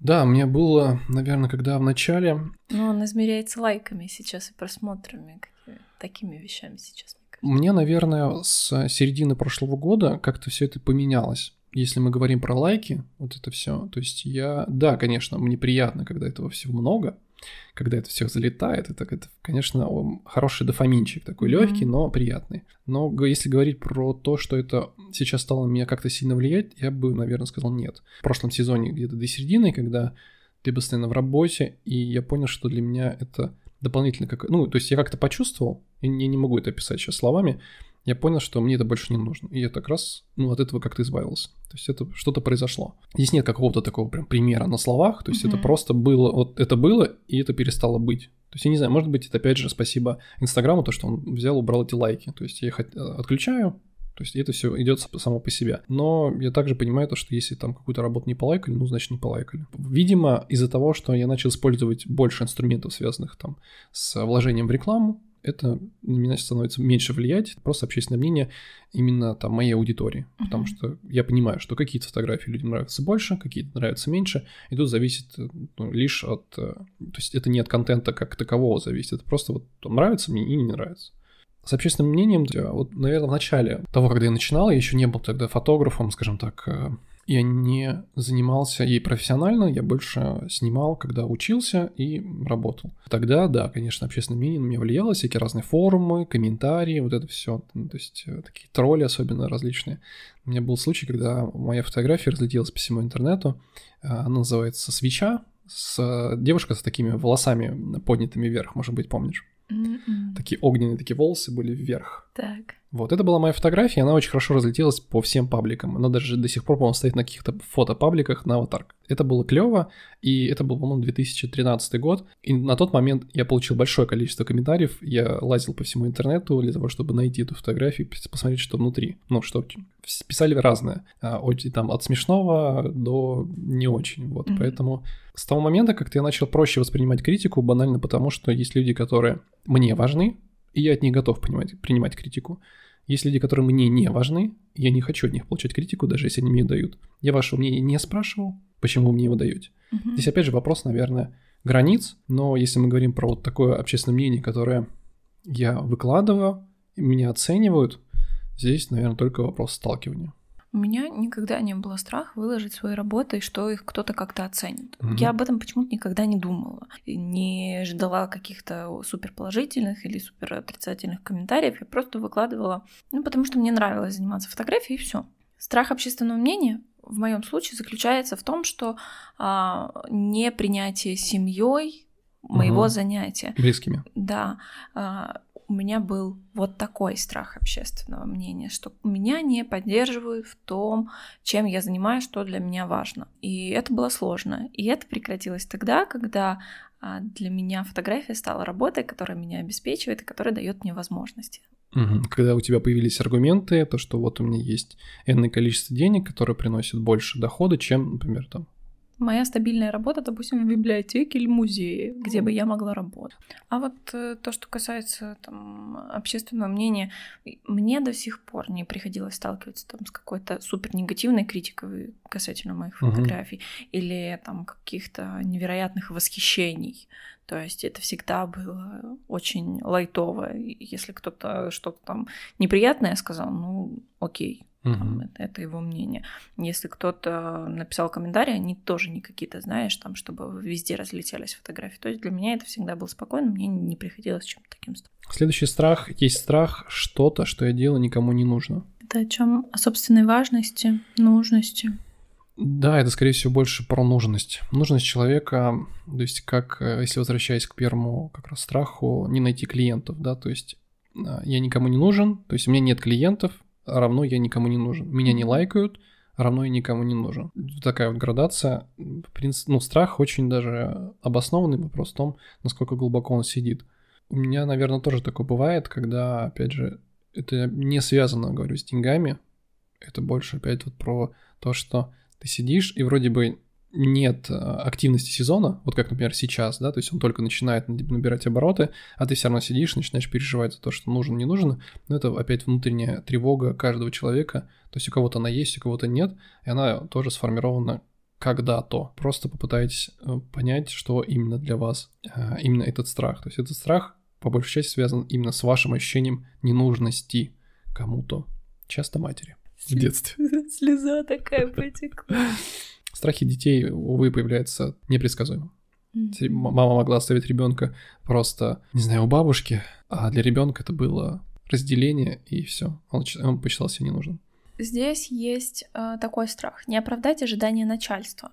Да, мне было, наверное, когда в начале... Ну, он измеряется лайками сейчас и просмотрами, такими вещами сейчас. Мне, наверное, с середины прошлого года как-то все это поменялось. Если мы говорим про лайки, вот это все, то есть я, да, конечно, мне приятно, когда этого всего много, когда это все залетает, это, это конечно, хороший дофаминчик, такой легкий, но приятный. Но если говорить про то, что это сейчас стало на меня как-то сильно влиять, я бы, наверное, сказал нет. В прошлом сезоне где-то до середины, когда ты постоянно в работе, и я понял, что для меня это дополнительно как... Ну, то есть я как-то почувствовал, и я не могу это описать сейчас словами, я понял, что мне это больше не нужно. И я так раз, ну, от этого как-то избавился. То есть это что-то произошло. Здесь нет какого-то такого прям примера на словах, то есть mm-hmm. это просто было, вот это было, и это перестало быть. То есть я не знаю, может быть, это опять же спасибо Инстаграму, то, что он взял, убрал эти лайки. То есть я их отключаю, То есть это все идет само по себе. Но я также понимаю то, что если там какую-то работу не полайкали, ну, значит, не полайкали. Видимо, из-за того, что я начал использовать больше инструментов, связанных там с вложением в рекламу, это на меня становится меньше влиять, просто общественное мнение именно там моей аудитории, uh-huh. потому что я понимаю, что какие-то фотографии людям нравятся больше, какие-то нравятся меньше, и тут зависит ну, лишь от, э, то есть это не от контента как такового зависит, это просто вот нравится мне и не нравится. С общественным мнением, вот, наверное, в начале того, когда я начинал, я еще не был тогда фотографом, скажем так, э, я не занимался ей профессионально, я больше снимал, когда учился и работал. Тогда, да, конечно, общественное мнение на меня влияло, всякие разные форумы, комментарии, вот это все, ну, то есть э, такие тролли особенно различные. У меня был случай, когда моя фотография разлетелась по всему интернету, э, она называется «Свеча», с девушка с такими волосами поднятыми вверх, может быть, помнишь? Mm-mm. Такие огненные такие волосы были вверх. Так. Вот, это была моя фотография, она очень хорошо разлетелась по всем пабликам. Она даже до сих пор, по-моему, стоит на каких-то фотопабликах на аватарк. Это было клево, и это был, по-моему, 2013 год. И на тот момент я получил большое количество комментариев. Я лазил по всему интернету для того, чтобы найти эту фотографию, посмотреть, что внутри. Ну, что писали разное. А, от, там, от смешного до не очень. Вот, mm-hmm. поэтому с того момента как-то я начал проще воспринимать критику, банально потому, что есть люди, которые мне важны, и я от них готов принимать, принимать критику. Есть люди, которые мне не важны, я не хочу от них получать критику, даже если они мне дают. Я вашего мнения не спрашивал, почему вы мне его даете. Угу. Здесь опять же вопрос, наверное, границ, но если мы говорим про вот такое общественное мнение, которое я выкладываю, меня оценивают, здесь, наверное, только вопрос сталкивания. У меня никогда не было страха выложить свои работы, и что их кто-то как-то оценит. Угу. Я об этом почему-то никогда не думала. Не ждала каких-то супер положительных или супер отрицательных комментариев. Я просто выкладывала, ну, потому что мне нравилось заниматься фотографией, и все. Страх общественного мнения в моем случае заключается в том, что а, непринятие семьей моего угу. занятия. Близкими. Да. А, у меня был вот такой страх общественного мнения, что меня не поддерживают в том, чем я занимаюсь, что для меня важно. И это было сложно. И это прекратилось тогда, когда а, для меня фотография стала работой, которая меня обеспечивает и которая дает мне возможности. Когда у тебя появились аргументы, то, что вот у меня есть энное количество денег, которые приносят больше дохода, чем, например, там Моя стабильная работа, допустим, в библиотеке или музее, где бы я могла работать. А вот э, то, что касается там, общественного мнения, мне до сих пор не приходилось сталкиваться там, с какой-то супер негативной критикой касательно моих фотографий или там каких-то невероятных восхищений. То есть это всегда было очень лайтово. Если кто-то что-то там неприятное сказал, ну окей, Это, это его мнение. Если кто-то написал комментарий, они тоже не какие-то, знаешь, там, чтобы везде разлетелись фотографии. То есть для меня это всегда было спокойно, мне не приходилось чем-то таким Следующий страх есть страх что-то, что я делаю, никому не нужно. Это о чем? О собственной важности, нужности. Да, это, скорее всего, больше про нужность. Нужность человека, то есть как, э, если возвращаясь к первому как раз страху, не найти клиентов, да, то есть э, я никому не нужен, то есть у меня нет клиентов, равно я никому не нужен. Меня не лайкают, равно я никому не нужен. Такая вот градация. В принципе, ну, страх очень даже обоснованный вопрос в том, насколько глубоко он сидит. У меня, наверное, тоже такое бывает, когда, опять же, это не связано, говорю, с деньгами. Это больше опять вот про то, что ты сидишь и вроде бы нет э, активности сезона, вот как, например, сейчас, да, то есть он только начинает набирать обороты, а ты все равно сидишь, начинаешь переживать за то, что нужен, не нужен, но это опять внутренняя тревога каждого человека, то есть у кого-то она есть, у кого-то нет, и она тоже сформирована когда-то. Просто попытайтесь э, понять, что именно для вас э, именно этот страх. То есть этот страх по большей части связан именно с вашим ощущением ненужности кому-то, часто матери в детстве. [laughs] Слеза такая потекла. Страхи детей, увы, появляются непредсказуемо. Mm-hmm. Мама могла оставить ребенка просто, не знаю, у бабушки, а для ребенка это было разделение, и все. Он, он посчитал себя ненужным. Здесь есть э, такой страх не оправдать ожидания начальства.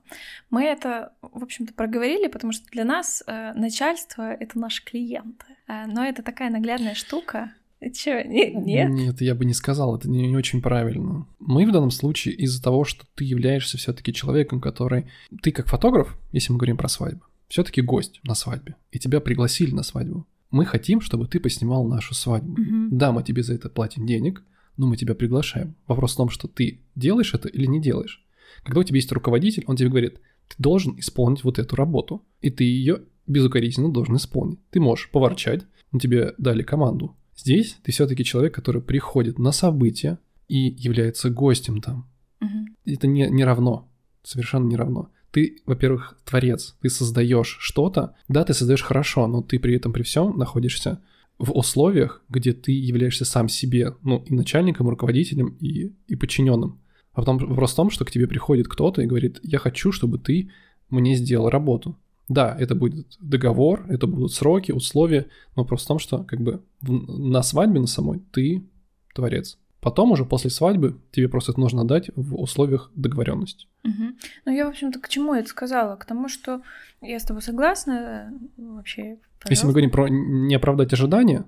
Мы это, в общем-то, проговорили, потому что для нас э, начальство это наши клиенты. Э, но это такая наглядная штука, [laughs] Чё, нет, нет? Нет, я бы не сказал, это не, не очень правильно. Мы в данном случае из-за того, что ты являешься все-таки человеком, который... Ты как фотограф, если мы говорим про свадьбу, все-таки гость на свадьбе, и тебя пригласили на свадьбу. Мы хотим, чтобы ты поснимал нашу свадьбу. Угу. Да, мы тебе за это платим денег, но мы тебя приглашаем. Вопрос в том, что ты делаешь это или не делаешь. Когда у тебя есть руководитель, он тебе говорит, ты должен исполнить вот эту работу, и ты ее безукоризненно должен исполнить. Ты можешь поворчать, но тебе дали команду. Здесь ты все-таки человек, который приходит на события и является гостем там. Мгм. Это не, не равно, совершенно не равно. Ты, во-первых, творец, ты создаешь что-то, да, ты создаешь хорошо, но ты при этом при всем находишься в условиях, где ты являешься сам себе, ну, и начальником, и руководителем, и, и подчиненным. А потом вопрос в том, что к тебе приходит кто-то и говорит, я хочу, чтобы ты мне сделал работу. Да, это будет договор, это будут сроки, условия, но вопрос в том, что как бы на свадьбе на самой ты творец. Потом уже после свадьбы тебе просто это нужно дать в условиях договоренности. Мгм. Ну, я, в общем-то, к чему это сказала? К тому, что я с тобой согласна. э, Вообще, Если мы пожалуйста. говорим про не оправдать ожидания,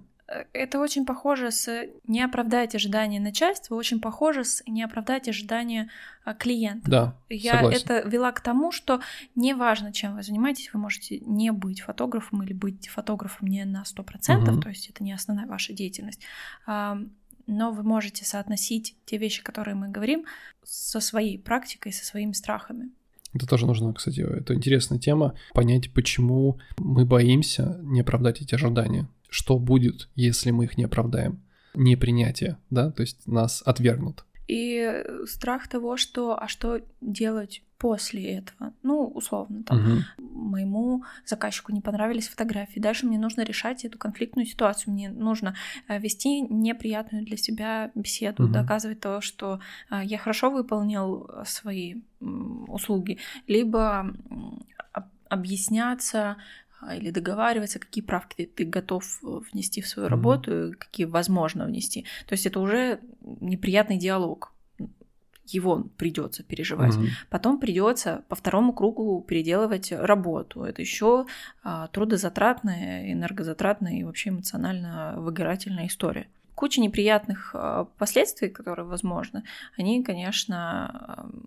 Это очень похоже с не оправдать ожидания начальства, очень похоже с не оправдать ожидания а, клиента. да, Я согласен. это вела к тому, что неважно, чем вы занимаетесь, вы можете не быть фотографом или быть фотографом не на 100%, Мгм. то есть это не основная ваша деятельность. Но вы можете соотносить те вещи, которые мы говорим, со своей практикой, со своими страхами. Это тоже нужно, кстати, это интересная тема, понять, почему мы боимся не оправдать эти ожидания. Что будет, если мы их не оправдаем? Непринятие, да, то есть нас отвергнут. И страх того, что а что делать после этого? Ну, условно, там, Мгм. моему заказчику не понравились фотографии. Дальше мне нужно решать эту конфликтную ситуацию. Мне нужно э, вести неприятную для себя беседу, Мгм. доказывать то, что э, я хорошо выполнил свои услуги, либо объясняться или договариваться, какие правки ты, ты готов э, внести в свою работу, и какие возможно внести. То есть это уже неприятный диалог. Его придется переживать. Мгм. Потом придется по второму кругу переделывать работу. Это еще трудозатратная, энергозатратная и вообще эмоционально выгорательная история. Куча неприятных а, последствий, которые возможны, они, конечно, ам,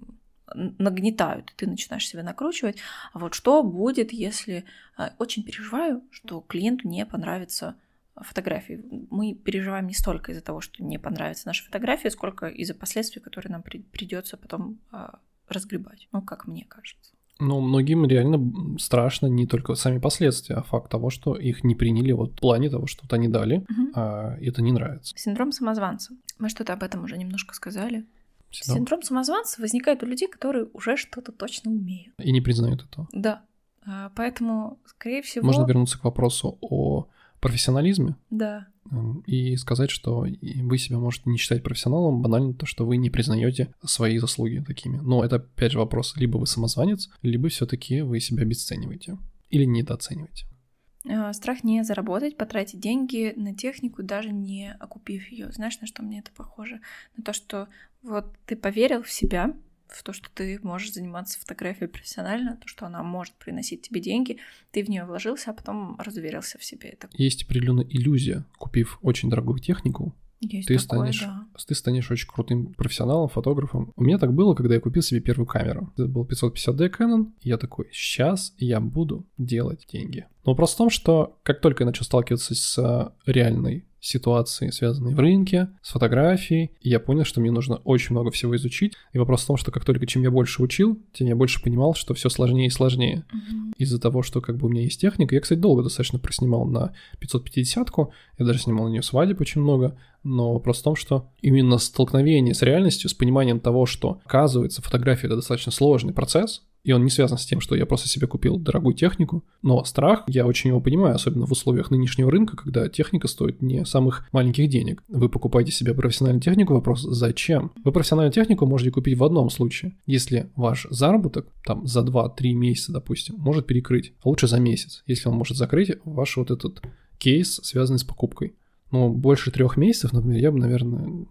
нагнетают, ты начинаешь себя накручивать. А вот что будет, если... а, Очень переживаю, что клиенту не понравится фотографии. Мы переживаем не столько из-за того, что не понравится наша фотография, сколько из-за последствий, которые нам при- придется потом а, разгребать. Ну, как мне кажется. Но многим реально страшно не только сами последствия, а факт того, что их не приняли вот в плане того, что вот они дали, Мгм. а это не нравится. Синдром самозванца. Мы что-то об этом уже немножко сказали. Синдром. Синдром самозванца возникает у людей, которые уже что-то точно умеют. И не признают этого. Да. А, Поэтому, скорее всего... Можно вернуться к вопросу о профессионализме Да. м, и сказать, что вы себя можете не считать профессионалом, банально то, что вы не признаете свои заслуги такими. Но это опять же вопрос, либо вы самозванец, либо все-таки вы себя обесцениваете или недооцениваете. А, Страх не заработать, потратить деньги на технику, даже не окупив ее. Знаешь, на что мне это похоже? На то, что вот ты поверил в себя, в то, что ты можешь заниматься фотографией профессионально, то, что она может приносить тебе деньги, ты в нее вложился, а потом разуверился в себе. Это Есть определенная иллюзия, купив очень дорогую технику, есть ты такое, станешь, да. ты станешь очень крутым профессионалом, фотографом. У меня так было, когда я купил себе первую камеру. Это был 550D Canon. И я такой, сейчас я буду делать деньги. Но вопрос в том, что как только я начал сталкиваться с а, реальной ситуацией, связанной в рынке, с фотографией, я понял, что мне нужно очень много всего изучить. И вопрос в том, что как только чем я больше учил, тем я больше понимал, что все сложнее и сложнее Мгм. из-за того, что как бы у меня есть техника. Я, кстати, долго достаточно проснимал на 550-ку, я даже снимал на нее свадеб очень много, но вопрос в том, что именно столкновение с реальностью, с пониманием того, что оказывается фотография это достаточно сложный процесс, и он не связан с тем, что я просто себе купил дорогую технику, но страх, я очень его понимаю, особенно в условиях нынешнего рынка, когда техника стоит не самых маленьких денег. Вы покупаете себе профессиональную технику, вопрос зачем? Вы профессиональную технику можете купить в одном случае, если ваш заработок там за 2-3 месяца, допустим, может перекрыть, а лучше за месяц, если он может закрыть ваш вот этот кейс, связанный с покупкой. Но больше трех месяцев, например, я бы, наверное,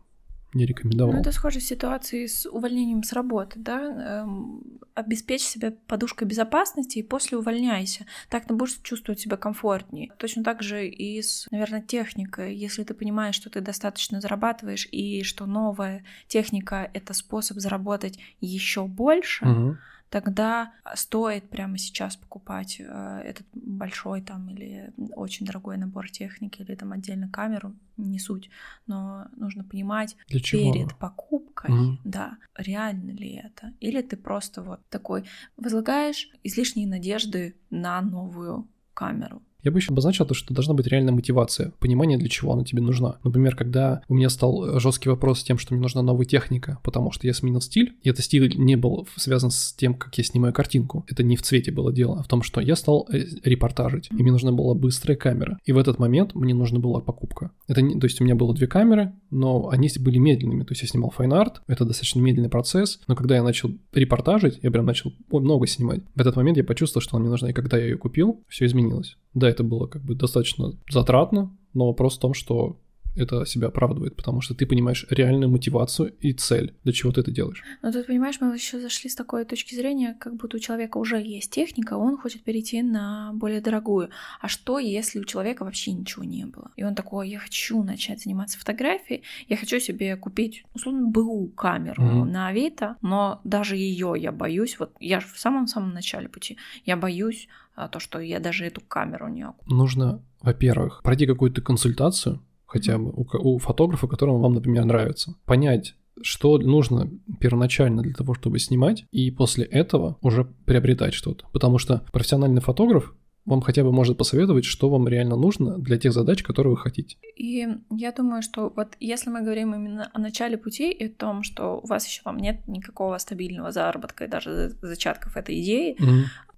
не рекомендовал. Ну, это схоже с ситуацией с увольнением с работы, да? Эм, обеспечь себя подушкой безопасности и после увольняйся. Так ты будешь чувствовать себя комфортнее. Точно так же и с, наверное, техникой. Если ты понимаешь, что ты достаточно зарабатываешь и что новая техника — это способ заработать еще больше, Мгм. Тогда стоит прямо сейчас покупать э, этот большой там или очень дорогой набор техники или там отдельно камеру, не суть, но нужно понимать Для чего? перед покупкой, Мгм. да, реально ли это, или ты просто вот такой возлагаешь излишние надежды на новую камеру. Я бы еще обозначил то, что должна быть реальная мотивация, понимание, для чего она тебе нужна. Например, когда у меня стал жесткий вопрос с тем, что мне нужна новая техника, потому что я сменил стиль, и этот стиль не был связан с тем, как я снимаю картинку. Это не в цвете было дело, а в том, что я стал э, репортажить, и мне нужна была быстрая камера. И в этот момент мне нужна была покупка. Это не, то есть у меня было две камеры, но они были медленными. То есть я снимал fine art, это достаточно медленный процесс, но когда я начал репортажить, я прям начал много снимать. В этот момент я почувствовал, что она мне нужна, и когда я ее купил, все изменилось. Да, это было как бы достаточно затратно, но вопрос в том, что это себя оправдывает, потому что ты понимаешь реальную мотивацию и цель, для чего ты это делаешь. Но тут, понимаешь, мы еще зашли с такой точки зрения, как будто у человека уже есть техника, он хочет перейти на более дорогую. А что, если у человека вообще ничего не было? И он такой, я хочу начать заниматься фотографией, я хочу себе купить, условно, БУ камеру Мгм. на Авито, но даже ее я боюсь, вот я же в самом-самом начале пути, я боюсь а, то, что я даже эту камеру не окуплю. Нужно, во-первых, пройти какую-то консультацию, хотя бы у, у фотографа, которому вам, например, нравится, понять, что нужно первоначально для того, чтобы снимать, и после этого уже приобретать что-то. Потому что профессиональный фотограф вам хотя бы может посоветовать, что вам реально нужно для тех задач, которые вы хотите. И я думаю, что вот если мы говорим именно о начале пути и о том, что у вас еще вам нет никакого стабильного заработка и даже зачатков этой идеи,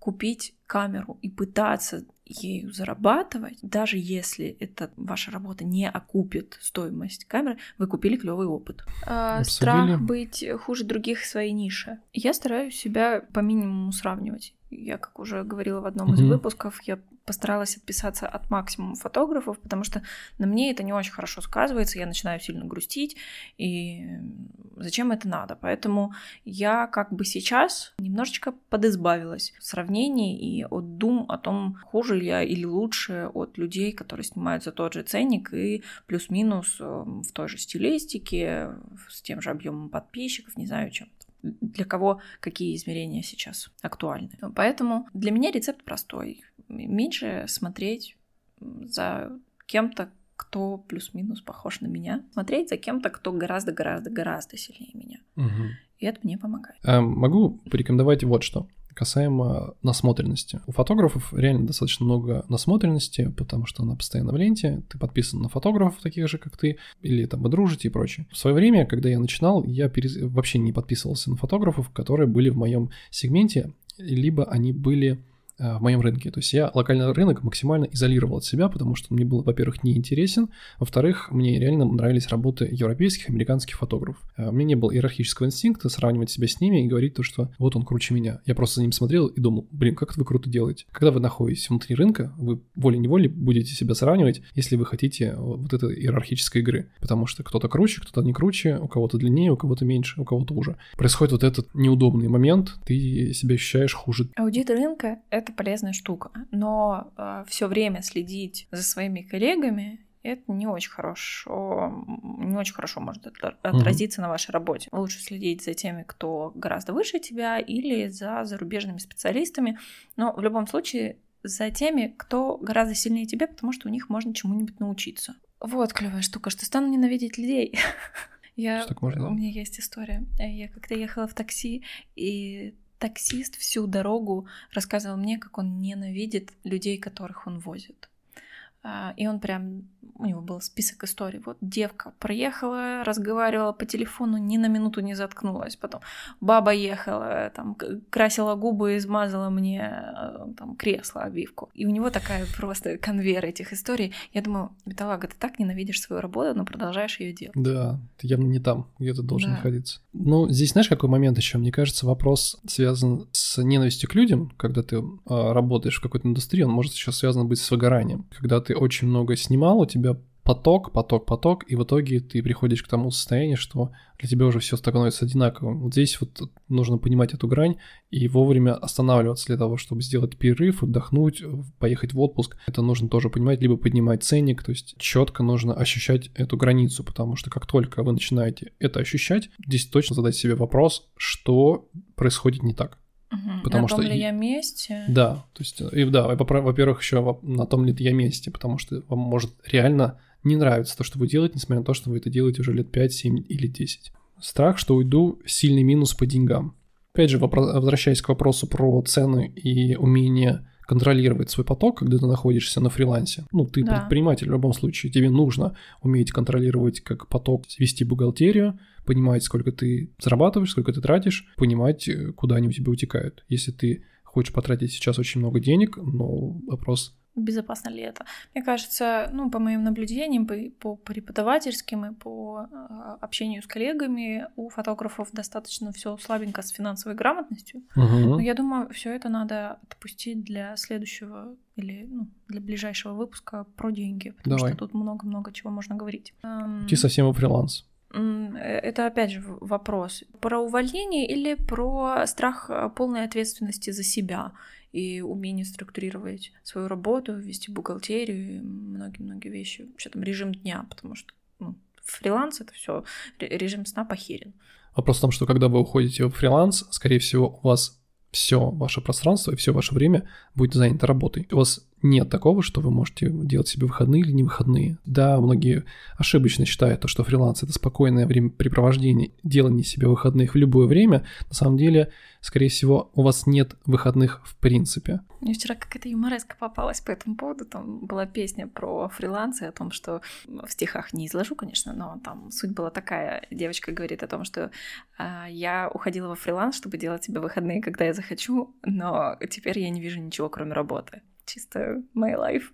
купить камеру и пытаться ею зарабатывать, даже если это ваша работа не окупит стоимость камеры, вы купили клевый опыт. А, страх быть хуже других в своей нише. Я стараюсь себя по минимуму сравнивать. Я, как уже говорила в одном из выпусков, я постаралась отписаться от максимума фотографов, потому что на мне это не очень хорошо сказывается, я начинаю сильно грустить, и зачем это надо? Поэтому я как бы сейчас немножечко подизбавилась в сравнении и от дум о том, хуже я или лучше от людей, которые снимают за тот же ценник и плюс-минус э, в той же стилистике, с тем же объемом подписчиков, не знаю чем. Для кого какие измерения сейчас актуальны. Поэтому для меня рецепт простой. Меньше смотреть за кем-то, кто плюс-минус похож на меня. Смотреть за кем-то, кто гораздо-гораздо-гораздо сильнее меня. Мгм. И это мне помогает. А, Могу порекомендовать вот что касаемо насмотренности. У фотографов реально достаточно много насмотренности, потому что она постоянно в ленте, ты подписан на фотографов таких же, как ты, или там вы дружите и прочее. В свое время, когда я начинал, я перез- вообще не подписывался на фотографов, которые были в моем сегменте, либо они были в моем рынке. То есть я локальный рынок максимально изолировал от себя, потому что он мне был, во-первых, неинтересен, во-вторых, мне реально нравились работы европейских, американских фотографов. Э, У меня не было иерархического инстинкта сравнивать себя с ними и говорить то, что вот он круче меня. Я просто за ним смотрел и думал, блин, как это вы круто делаете. Когда вы находитесь внутри рынка, вы волей-неволей будете себя сравнивать, если вы хотите вот этой иерархической игры. Потому что кто-то круче, кто-то не круче, у кого-то длиннее, у кого-то меньше, у кого-то уже. Происходит вот этот неудобный момент, ты себя ощущаешь хуже. Аудит рынка — это полезная штука, но все время следить за своими коллегами это не очень хорошо, не очень хорошо может отра- отразиться на вашей работе. Лучше следить за теми, кто гораздо выше тебя, или за зарубежными специалистами. Но в любом случае за теми, кто гораздо сильнее тебя, потому что у них можно чему-нибудь научиться. Вот клевая штука, что стану ненавидеть людей. [laughs] Я, Что так можно? у меня есть история. Я как-то ехала в такси, и таксист всю дорогу рассказывал мне, как он ненавидит людей, которых он возит. А, И он прям, у него был список историй. Вот девка проехала, разговаривала по телефону, ни на минуту не заткнулась. Потом баба ехала, там, красила губы и смазала мне э, там, кресло, обивку. И у него такая просто конвейер этих историй. Я думаю, бедолага, ты так ненавидишь свою работу, но продолжаешь ее делать. Да, ты явно не там, где ты должен Да. находиться. Ну, здесь знаешь, какой момент еще? Мне кажется, вопрос связан с ненавистью к людям, когда ты а, работаешь в какой-то индустрии, он может еще связан быть с выгоранием. Когда ты очень много снимал, у тебя поток, поток, поток, и в итоге ты приходишь к тому состоянию, что для тебя уже все становится одинаковым. Вот здесь вот нужно понимать эту грань и вовремя останавливаться для того, чтобы сделать перерыв, отдохнуть, поехать в отпуск. Это нужно тоже понимать, либо поднимать ценник, то есть четко нужно ощущать эту границу, потому что как только вы начинаете это ощущать, здесь точно задать себе вопрос, что происходит не так. Угу. Потому на том что ли и- я месте? Да, то есть, и да, и, во- во-первых, еще на том ли я месте, потому что вам может реально не нравится то, что вы делаете, несмотря на то, что вы это делаете уже лет 5, 7 или 10. Страх, что уйду, сильный минус по деньгам. Опять же, возвращаясь к вопросу про цены и умение контролировать свой поток, когда ты находишься на фрилансе. Ну, ты Да. предприниматель в любом случае, тебе нужно уметь контролировать как поток, вести бухгалтерию, понимать, сколько ты зарабатываешь, сколько ты тратишь, понимать, э, куда они у тебя утекают. Если ты хочешь потратить сейчас очень много денег, но вопрос Безопасно ли это? Мне кажется, ну, по моим наблюдениям, по, по преподавательским и по э, общению с коллегами, у фотографов достаточно все слабенько с финансовой грамотностью. Но я думаю, все это надо отпустить для следующего или ну, для ближайшего выпуска про деньги, потому Давай. что тут много-много чего можно говорить. Идти совсем во фриланс. Э, Это опять же вопрос про увольнение или про страх э, полной ответственности за себя и умение структурировать свою работу, вести бухгалтерию и многие-многие вещи. Вообще там режим дня, потому что ну, фриланс это все режим сна похерен. Вопрос в том, что когда вы уходите в фриланс, скорее всего, у вас все ваше пространство и все ваше время будет занято работой. У вас нет такого, что вы можете делать себе выходные или не выходные. Да, многие ошибочно считают, то, что фриланс это спокойное времяпрепровождение, делание себе выходных в любое время. На самом деле, скорее всего, у вас нет выходных в принципе. Мне вчера какая-то юмореска попалась по этому поводу. Там была песня про фриланс и о том, что в стихах не изложу, конечно, но там суть была такая. Девочка говорит о том, что а, я уходила во фриланс, чтобы делать себе выходные, когда я захочу, но теперь я не вижу ничего, кроме работы. Чисто my life.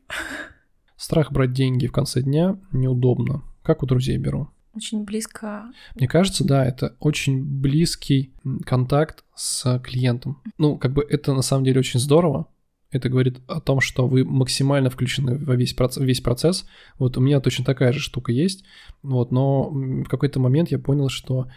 Страх брать деньги в конце дня неудобно. Как у друзей беру. Очень близко. Мне кажется, да, это очень близкий контакт с клиентом. Ну, как бы это на самом деле очень здорово. Это говорит о том, что вы максимально включены во весь процесс, весь процесс. Вот у меня точно такая же штука есть. Вот, но в какой-то момент я понял, что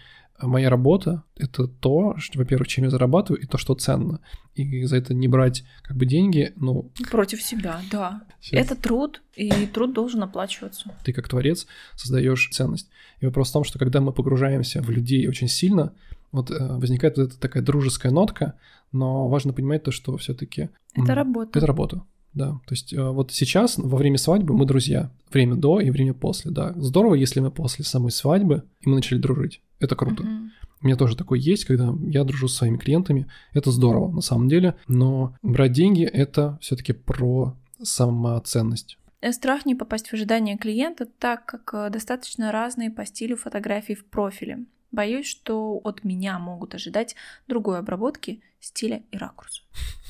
моя работа — это то, что, во-первых, чем я зарабатываю, и то, что ценно. И за это не брать как бы деньги, ну... Против себя, да. щас Это труд, и труд должен оплачиваться. ты как творец создаешь ценность. И вопрос в том, что когда мы погружаемся в людей очень сильно, вот э, возникает вот эта такая дружеская нотка, но важно понимать то, что все-таки Это работа. Это работа. Да, то есть э, вот сейчас, во время свадьбы, мы друзья. Время до и время после, да. Здорово, если мы после самой свадьбы, и мы начали дружить. Это круто. Мгм. У меня тоже такое есть, когда я дружу со своими клиентами. Это здорово, на самом деле. Но брать деньги — это все таки про самоценность. Э, Страх не попасть в ожидание клиента, так как э, достаточно разные по стилю фотографий в профиле. Боюсь, что от меня могут ожидать другой обработки стиля и ракурса.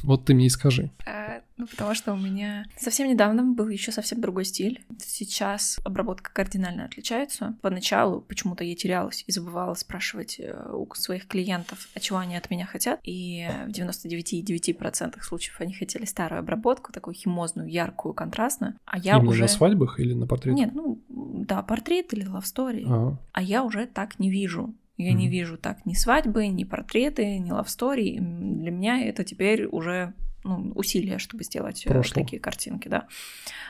Вот ты мне и скажи. Э, ну, потому что у меня совсем недавно был еще совсем другой стиль. Сейчас обработка кардинально отличается. Поначалу почему-то я терялась и забывала спрашивать э, у своих клиентов, а чего они от меня хотят. И в 99,9% случаев они хотели старую обработку, такую химозную, яркую, контрастную. А я Именно уже... на свадьбах или на портретах? Нет, ну, да, портрет или love story. Ага. А я уже так не вижу. Я не Мгм. вижу так ни свадьбы, ни портреты, ни лавстори. Для меня это теперь уже ну, усилия, чтобы сделать э, Прошло. такие картинки, да.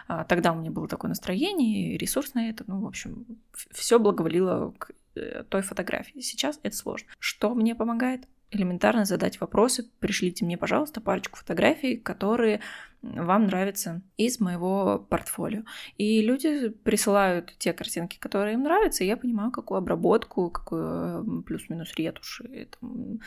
А, Тогда у меня было такое настроение, ресурс на это, ну, в общем, все благоволило к э, той фотографии. Сейчас это сложно. Что мне помогает? Элементарно задать вопросы. Пришлите мне, пожалуйста, парочку фотографий, которые вам нравятся из моего портфолио. И люди присылают те картинки, которые им нравятся, и я понимаю, какую обработку, какую плюс-минус ретушь, там,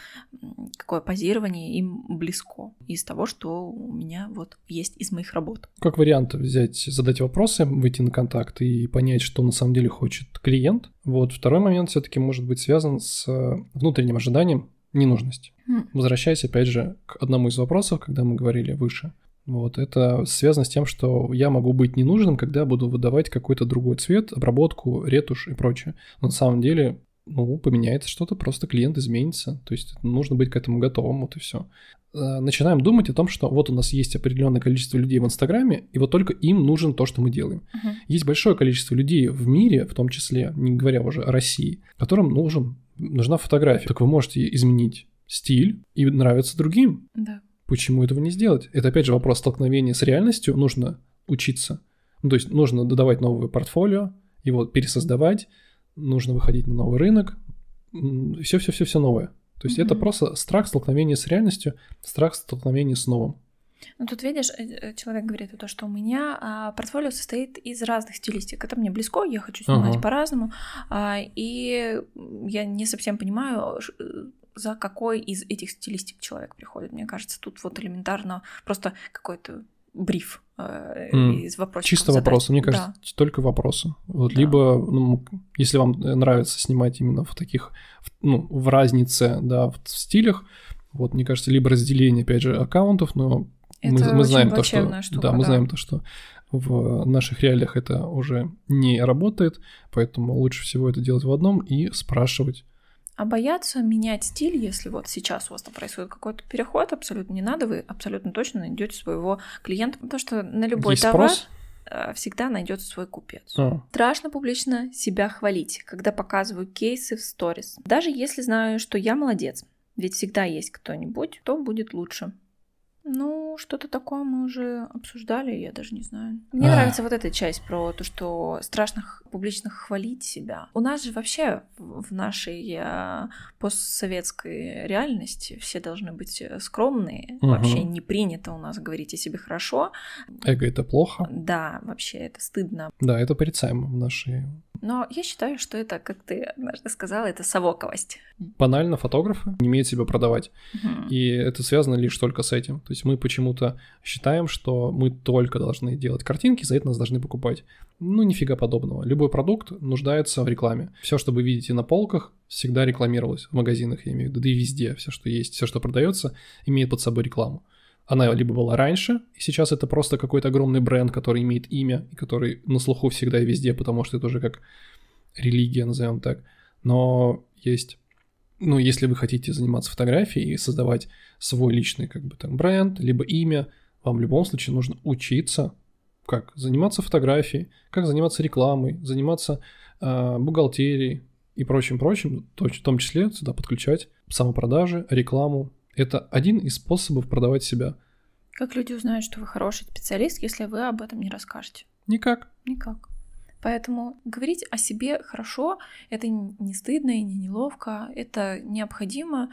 какое позирование им близко из того, что у меня вот есть из моих работ. Как вариант взять, задать вопросы, выйти на контакт и понять, что на самом деле хочет клиент. Вот второй момент все-таки может быть связан с э, внутренним ожиданием ненужности. М. Возвращаясь опять же к одному из вопросов, когда мы говорили выше. Вот, это связано с тем, что я могу быть ненужным, когда буду выдавать какой-то другой цвет, обработку, ретушь и прочее. Но на самом деле, ну, поменяется что-то, просто клиент изменится. То есть нужно быть к этому готовым, вот и все. Начинаем думать о том, что вот у нас есть определенное количество людей в Инстаграме, и вот только им нужен то, что мы делаем. Мгм. Есть большое количество людей в мире, в том числе, не говоря уже о России, которым нужен, нужна фотография. Так вы можете изменить стиль и нравиться другим. Да. Почему этого не сделать? Это опять же вопрос столкновения с реальностью. Нужно учиться. Ну, то есть нужно додавать новое портфолио, его пересоздавать, нужно выходить на новый рынок. Все-все-все-все новое. То есть mm-hmm. это просто страх столкновения с реальностью, страх столкновения с новым. Ну тут видишь, э, э, человек говорит то, что у меня а, портфолио состоит из разных стилистик. Это мне близко, я хочу снимать uh-huh. по-разному, а, и я не совсем понимаю, э, за какой из этих стилистик человек приходит. Мне кажется, тут вот элементарно просто какой-то бриф э, mm. из вопросов. Чисто задать. вопросы, мне кажется, да. только вопросы. Вот да. либо, ну, если вам нравится снимать именно в таких, ну, в разнице, да, в стилях, вот, мне кажется, либо разделение, опять же, аккаунтов, но это мы, мы знаем то, что, штука, да, мы да. знаем то, что в наших реалиях это уже не работает, поэтому лучше всего это делать в одном и спрашивать. А бояться менять стиль, если вот сейчас у вас там происходит какой-то переход, абсолютно не надо, вы абсолютно точно найдете своего клиента, потому что на любой Есть товар спрос? Э, всегда найдется свой купец. А. Страшно публично себя хвалить, когда показываю кейсы в сторис. Даже если знаю, что я молодец, ведь всегда есть кто-нибудь, кто будет лучше. Ну, что-то такое мы уже обсуждали, я даже не знаю. Мне а. нравится вот эта часть про то, что страшно публично хвалить себя. У нас же вообще в нашей э, постсоветской реальности все должны быть э, скромные. Угу. Вообще не принято у нас говорить о себе хорошо. Эго это плохо. Да, вообще это стыдно. Да, это порицаемо в нашей но я считаю, что это, как ты однажды сказала, это совоковость. Банально фотографы не умеют себя продавать. Угу. И это связано лишь только с этим. То есть мы почему-то считаем, что мы только должны делать картинки, за это нас должны покупать. Ну, нифига подобного. Любой продукт нуждается в рекламе. Все, что вы видите на полках, всегда рекламировалось в магазинах, я имею в виду, да и везде. Все, что есть, все, что продается, имеет под собой рекламу. Она либо была раньше, и сейчас это просто какой-то огромный бренд, который имеет имя, и который на слуху всегда и везде, потому что это уже как религия, назовем так. Но есть, ну, если вы хотите заниматься фотографией и создавать свой личный как бы там бренд, либо имя, вам в любом случае нужно учиться, как заниматься фотографией, как заниматься рекламой, заниматься э, бухгалтерией и прочим-прочим, в том числе сюда подключать самопродажи, рекламу, это один из способов продавать себя. Как люди узнают, что вы хороший специалист, если вы об этом не расскажете? Никак. Никак. Поэтому говорить о себе хорошо — это не стыдно и не неловко, это необходимо.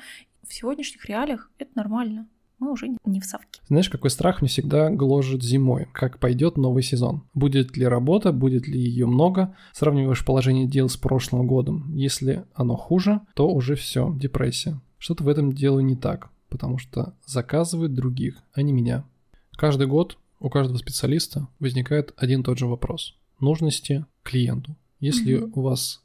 В сегодняшних реалиях это нормально. Мы уже не в совке. Знаешь, какой страх мне всегда гложет зимой? Как пойдет новый сезон? Будет ли работа, будет ли ее много? Сравниваешь положение дел с прошлым годом. Если оно хуже, то уже все, депрессия. Что-то в этом дело не так потому что заказывают других, а не меня. Каждый год у каждого специалиста возникает один и тот же вопрос нужности клиенту. Если mm-hmm. у вас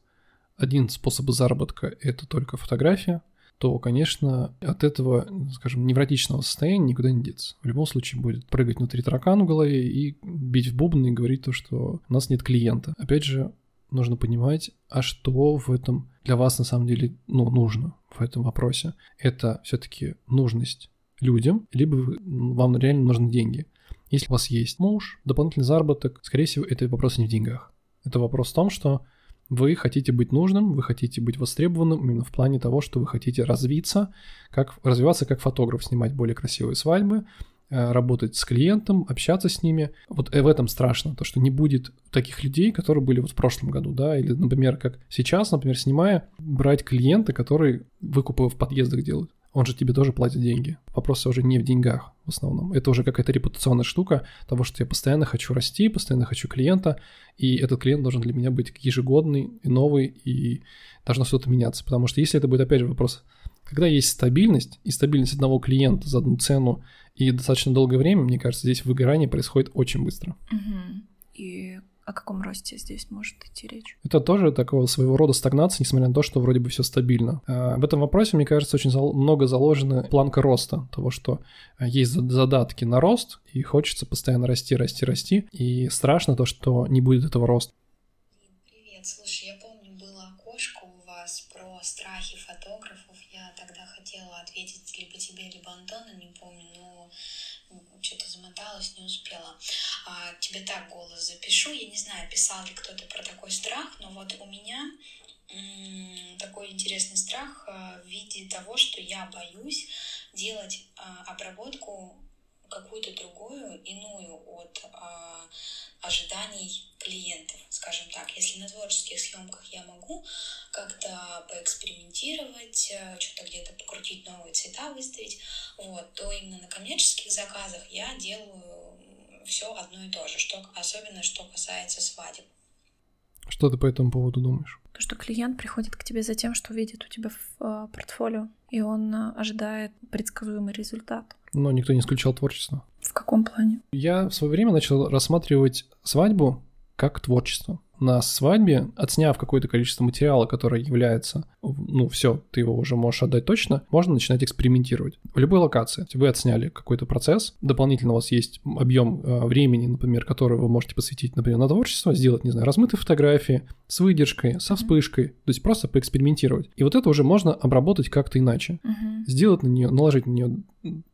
один способ заработка это только фотография, то, конечно, от этого, скажем, невротичного состояния никуда не деться. В любом случае будет прыгать внутри таракан в голове и бить в бубны и говорить то, что у нас нет клиента. Опять же, нужно понимать, а что в этом для вас на самом деле ну, нужно в этом вопросе. Это все-таки нужность людям, либо вам реально нужны деньги. Если у вас есть муж, дополнительный заработок, скорее всего, это вопрос не в деньгах. Это вопрос в том, что вы хотите быть нужным, вы хотите быть востребованным именно в плане того, что вы хотите развиться, как развиваться как фотограф, снимать более красивые свадьбы, Э, работать с клиентом, общаться с ними. Вот э, в этом страшно, то, что не будет таких людей, которые были вот в прошлом году, да, или, например, как сейчас, например, снимая, брать клиента, который выкупы в подъездах делают. Он же тебе тоже платит деньги. Вопрос уже не в деньгах в основном. Это уже какая-то репутационная штука того, что я постоянно хочу расти, постоянно хочу клиента, и этот клиент должен для меня быть ежегодный и новый, и должно что-то меняться. Потому что если это будет, опять же, вопрос, когда есть стабильность, и стабильность одного клиента за одну цену, и достаточно долгое время, мне кажется, здесь выгорание происходит очень быстро. Угу. И о каком росте здесь может идти речь? Это тоже такого своего рода стагнация, несмотря на то, что вроде бы все стабильно. А, в этом вопросе, мне кажется, очень много заложена планка роста, того, что а, есть задатки на рост, и хочется постоянно расти, расти, расти, и страшно то, что не будет этого роста. Привет, слушай, я помню, было окошко у вас про страхи фотографов, я тогда хотела ответить либо тебе, либо Антону, не помню, но что-то замоталась, не успела. А, тебе так голос запишу. Я не знаю, писал ли кто-то про такой страх, но вот у меня такой интересный страх а, в виде того, что я боюсь делать а, обработку какую-то другую, иную от а, ожиданий клиентов, скажем так. Если на творческих съемках я могу как-то поэкспериментировать, э, что-то где-то покрутить новые цвета выставить, вот, то именно на коммерческих заказах я делаю все одно и то же, что, особенно что касается свадеб. Что ты по этому поводу думаешь? То, что клиент приходит к тебе за тем, что видит у тебя в э, портфолио, и он э, ожидает предсказуемый результат. Но никто не исключал творчество. В каком плане? Я в свое время начал рассматривать свадьбу как творчество на свадьбе, отсняв какое-то количество материала, которое является, ну, все, ты его уже можешь отдать точно, можно начинать экспериментировать. В любой локации вы отсняли какой-то процесс, дополнительно у вас есть объем э, времени, например, который вы можете посвятить, например, на творчество, сделать, не знаю, размытые фотографии с выдержкой, со вспышкой, то есть просто поэкспериментировать. И вот это уже можно обработать как-то иначе. Мгм. Сделать на нее, наложить на нее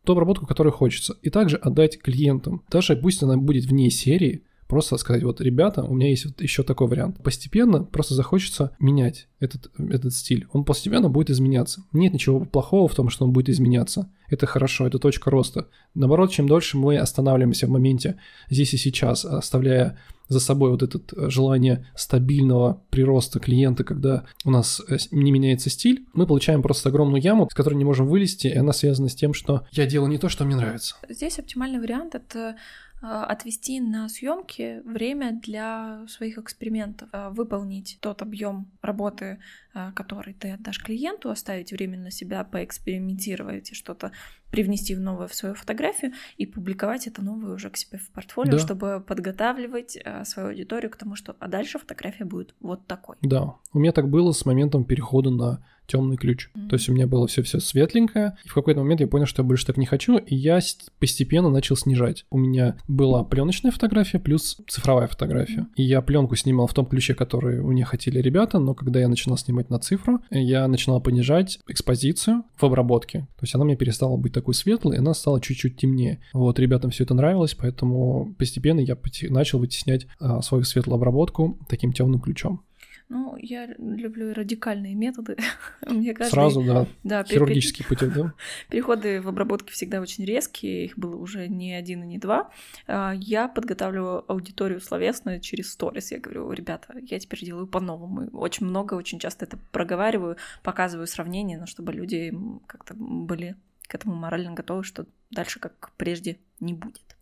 ту обработку, которая хочется, и также отдать клиентам. Даже пусть она будет вне серии, Просто сказать, вот, ребята, у меня есть вот еще такой вариант. Постепенно просто захочется менять этот, этот стиль. Он постепенно будет изменяться. Нет ничего плохого в том, что он будет изменяться. Это хорошо, это точка роста. Наоборот, чем дольше мы останавливаемся в моменте здесь и сейчас, оставляя за собой вот это э, желание стабильного прироста клиента, когда у нас э, не меняется стиль, мы получаем просто огромную яму, с которой не можем вылезти, и она связана с тем, что я делаю не то, что мне нравится. Здесь оптимальный вариант это отвести на съемки время для своих экспериментов, э, выполнить тот объем работы, э, который ты отдашь клиенту, оставить время на себя, поэкспериментировать и что-то привнести в новое в свою фотографию и публиковать это новое уже к себе в портфолио, Да. чтобы подготавливать свою аудиторию к тому, что а дальше фотография будет вот такой. Да, у меня так было с моментом перехода на темный ключ. Мгм. То есть у меня было все все светленькое, и в какой-то момент я понял, что я больше так не хочу, и я постепенно начал снижать. У меня была пленочная фотография плюс цифровая фотография. Мгм. И я пленку снимал в том ключе, который у меня хотели ребята, но когда я начинал снимать на цифру, я начинал понижать экспозицию в обработке. То есть она мне перестала быть такой светлой, и она стала чуть-чуть темнее. Вот, ребятам все это нравилось, поэтому постепенно я начал вытеснять а, свою светлую обработку таким темным ключом. Ну, я люблю радикальные методы. [laughs] Мне кажется, Сразу, да, да, пе- пе- хирургический путем, да? [laughs] Переходы в обработке всегда очень резкие, их было уже не один и не два. А, Я подготавливаю аудиторию словесно через сторис. Я говорю, ребята, я теперь делаю по-новому. Очень много, очень часто это проговариваю, показываю сравнение, но чтобы люди как-то были к этому морально готовы, что дальше как прежде не будет.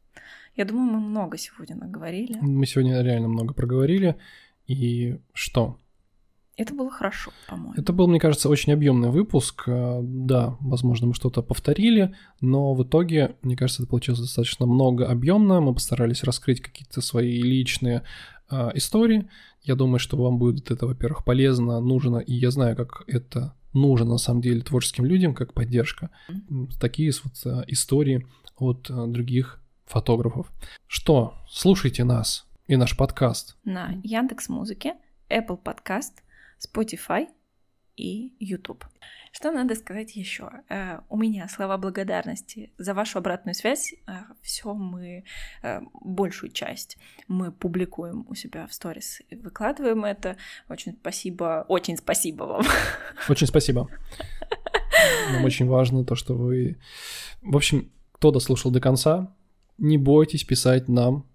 Я думаю, мы много сегодня наговорили. Мы сегодня реально много проговорили. И что? Это было хорошо, по-моему. Это был, мне кажется, очень объемный выпуск. Э, Да, возможно, мы что-то повторили, но в итоге, мне кажется, это получилось достаточно много объемно. Мы постарались раскрыть какие-то свои личные э, истории. Я думаю, что вам будет это, во-первых, полезно, нужно, и я знаю, как это нужно на самом деле творческим людям, как поддержка. Такие вот э, истории от э, других фотографов. Что, слушайте нас и наш подкаст. на Яндекс Музыке, Apple Podcast, Spotify и YouTube. Что надо сказать еще? У меня слова благодарности за вашу обратную связь. Все мы, э, большую часть мы публикуем у себя в сторис и выкладываем это. Очень спасибо, очень спасибо вам. [laughs] Очень спасибо. Нам очень важно то, что вы... В общем, кто дослушал до конца, не бойтесь писать нам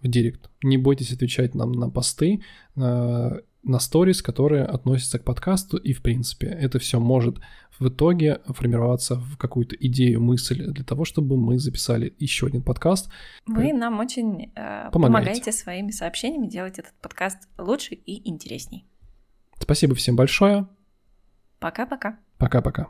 в директ. Не бойтесь отвечать нам на посты, на, на сторис, которые относятся к подкасту. И, в принципе, это все может в итоге формироваться в какую-то идею, мысль для того, чтобы мы записали еще один подкаст. Вы нам очень э, Помогаете. помогаете своими сообщениями делать этот подкаст лучше и интересней. Спасибо всем большое. Пока-пока. Пока-пока.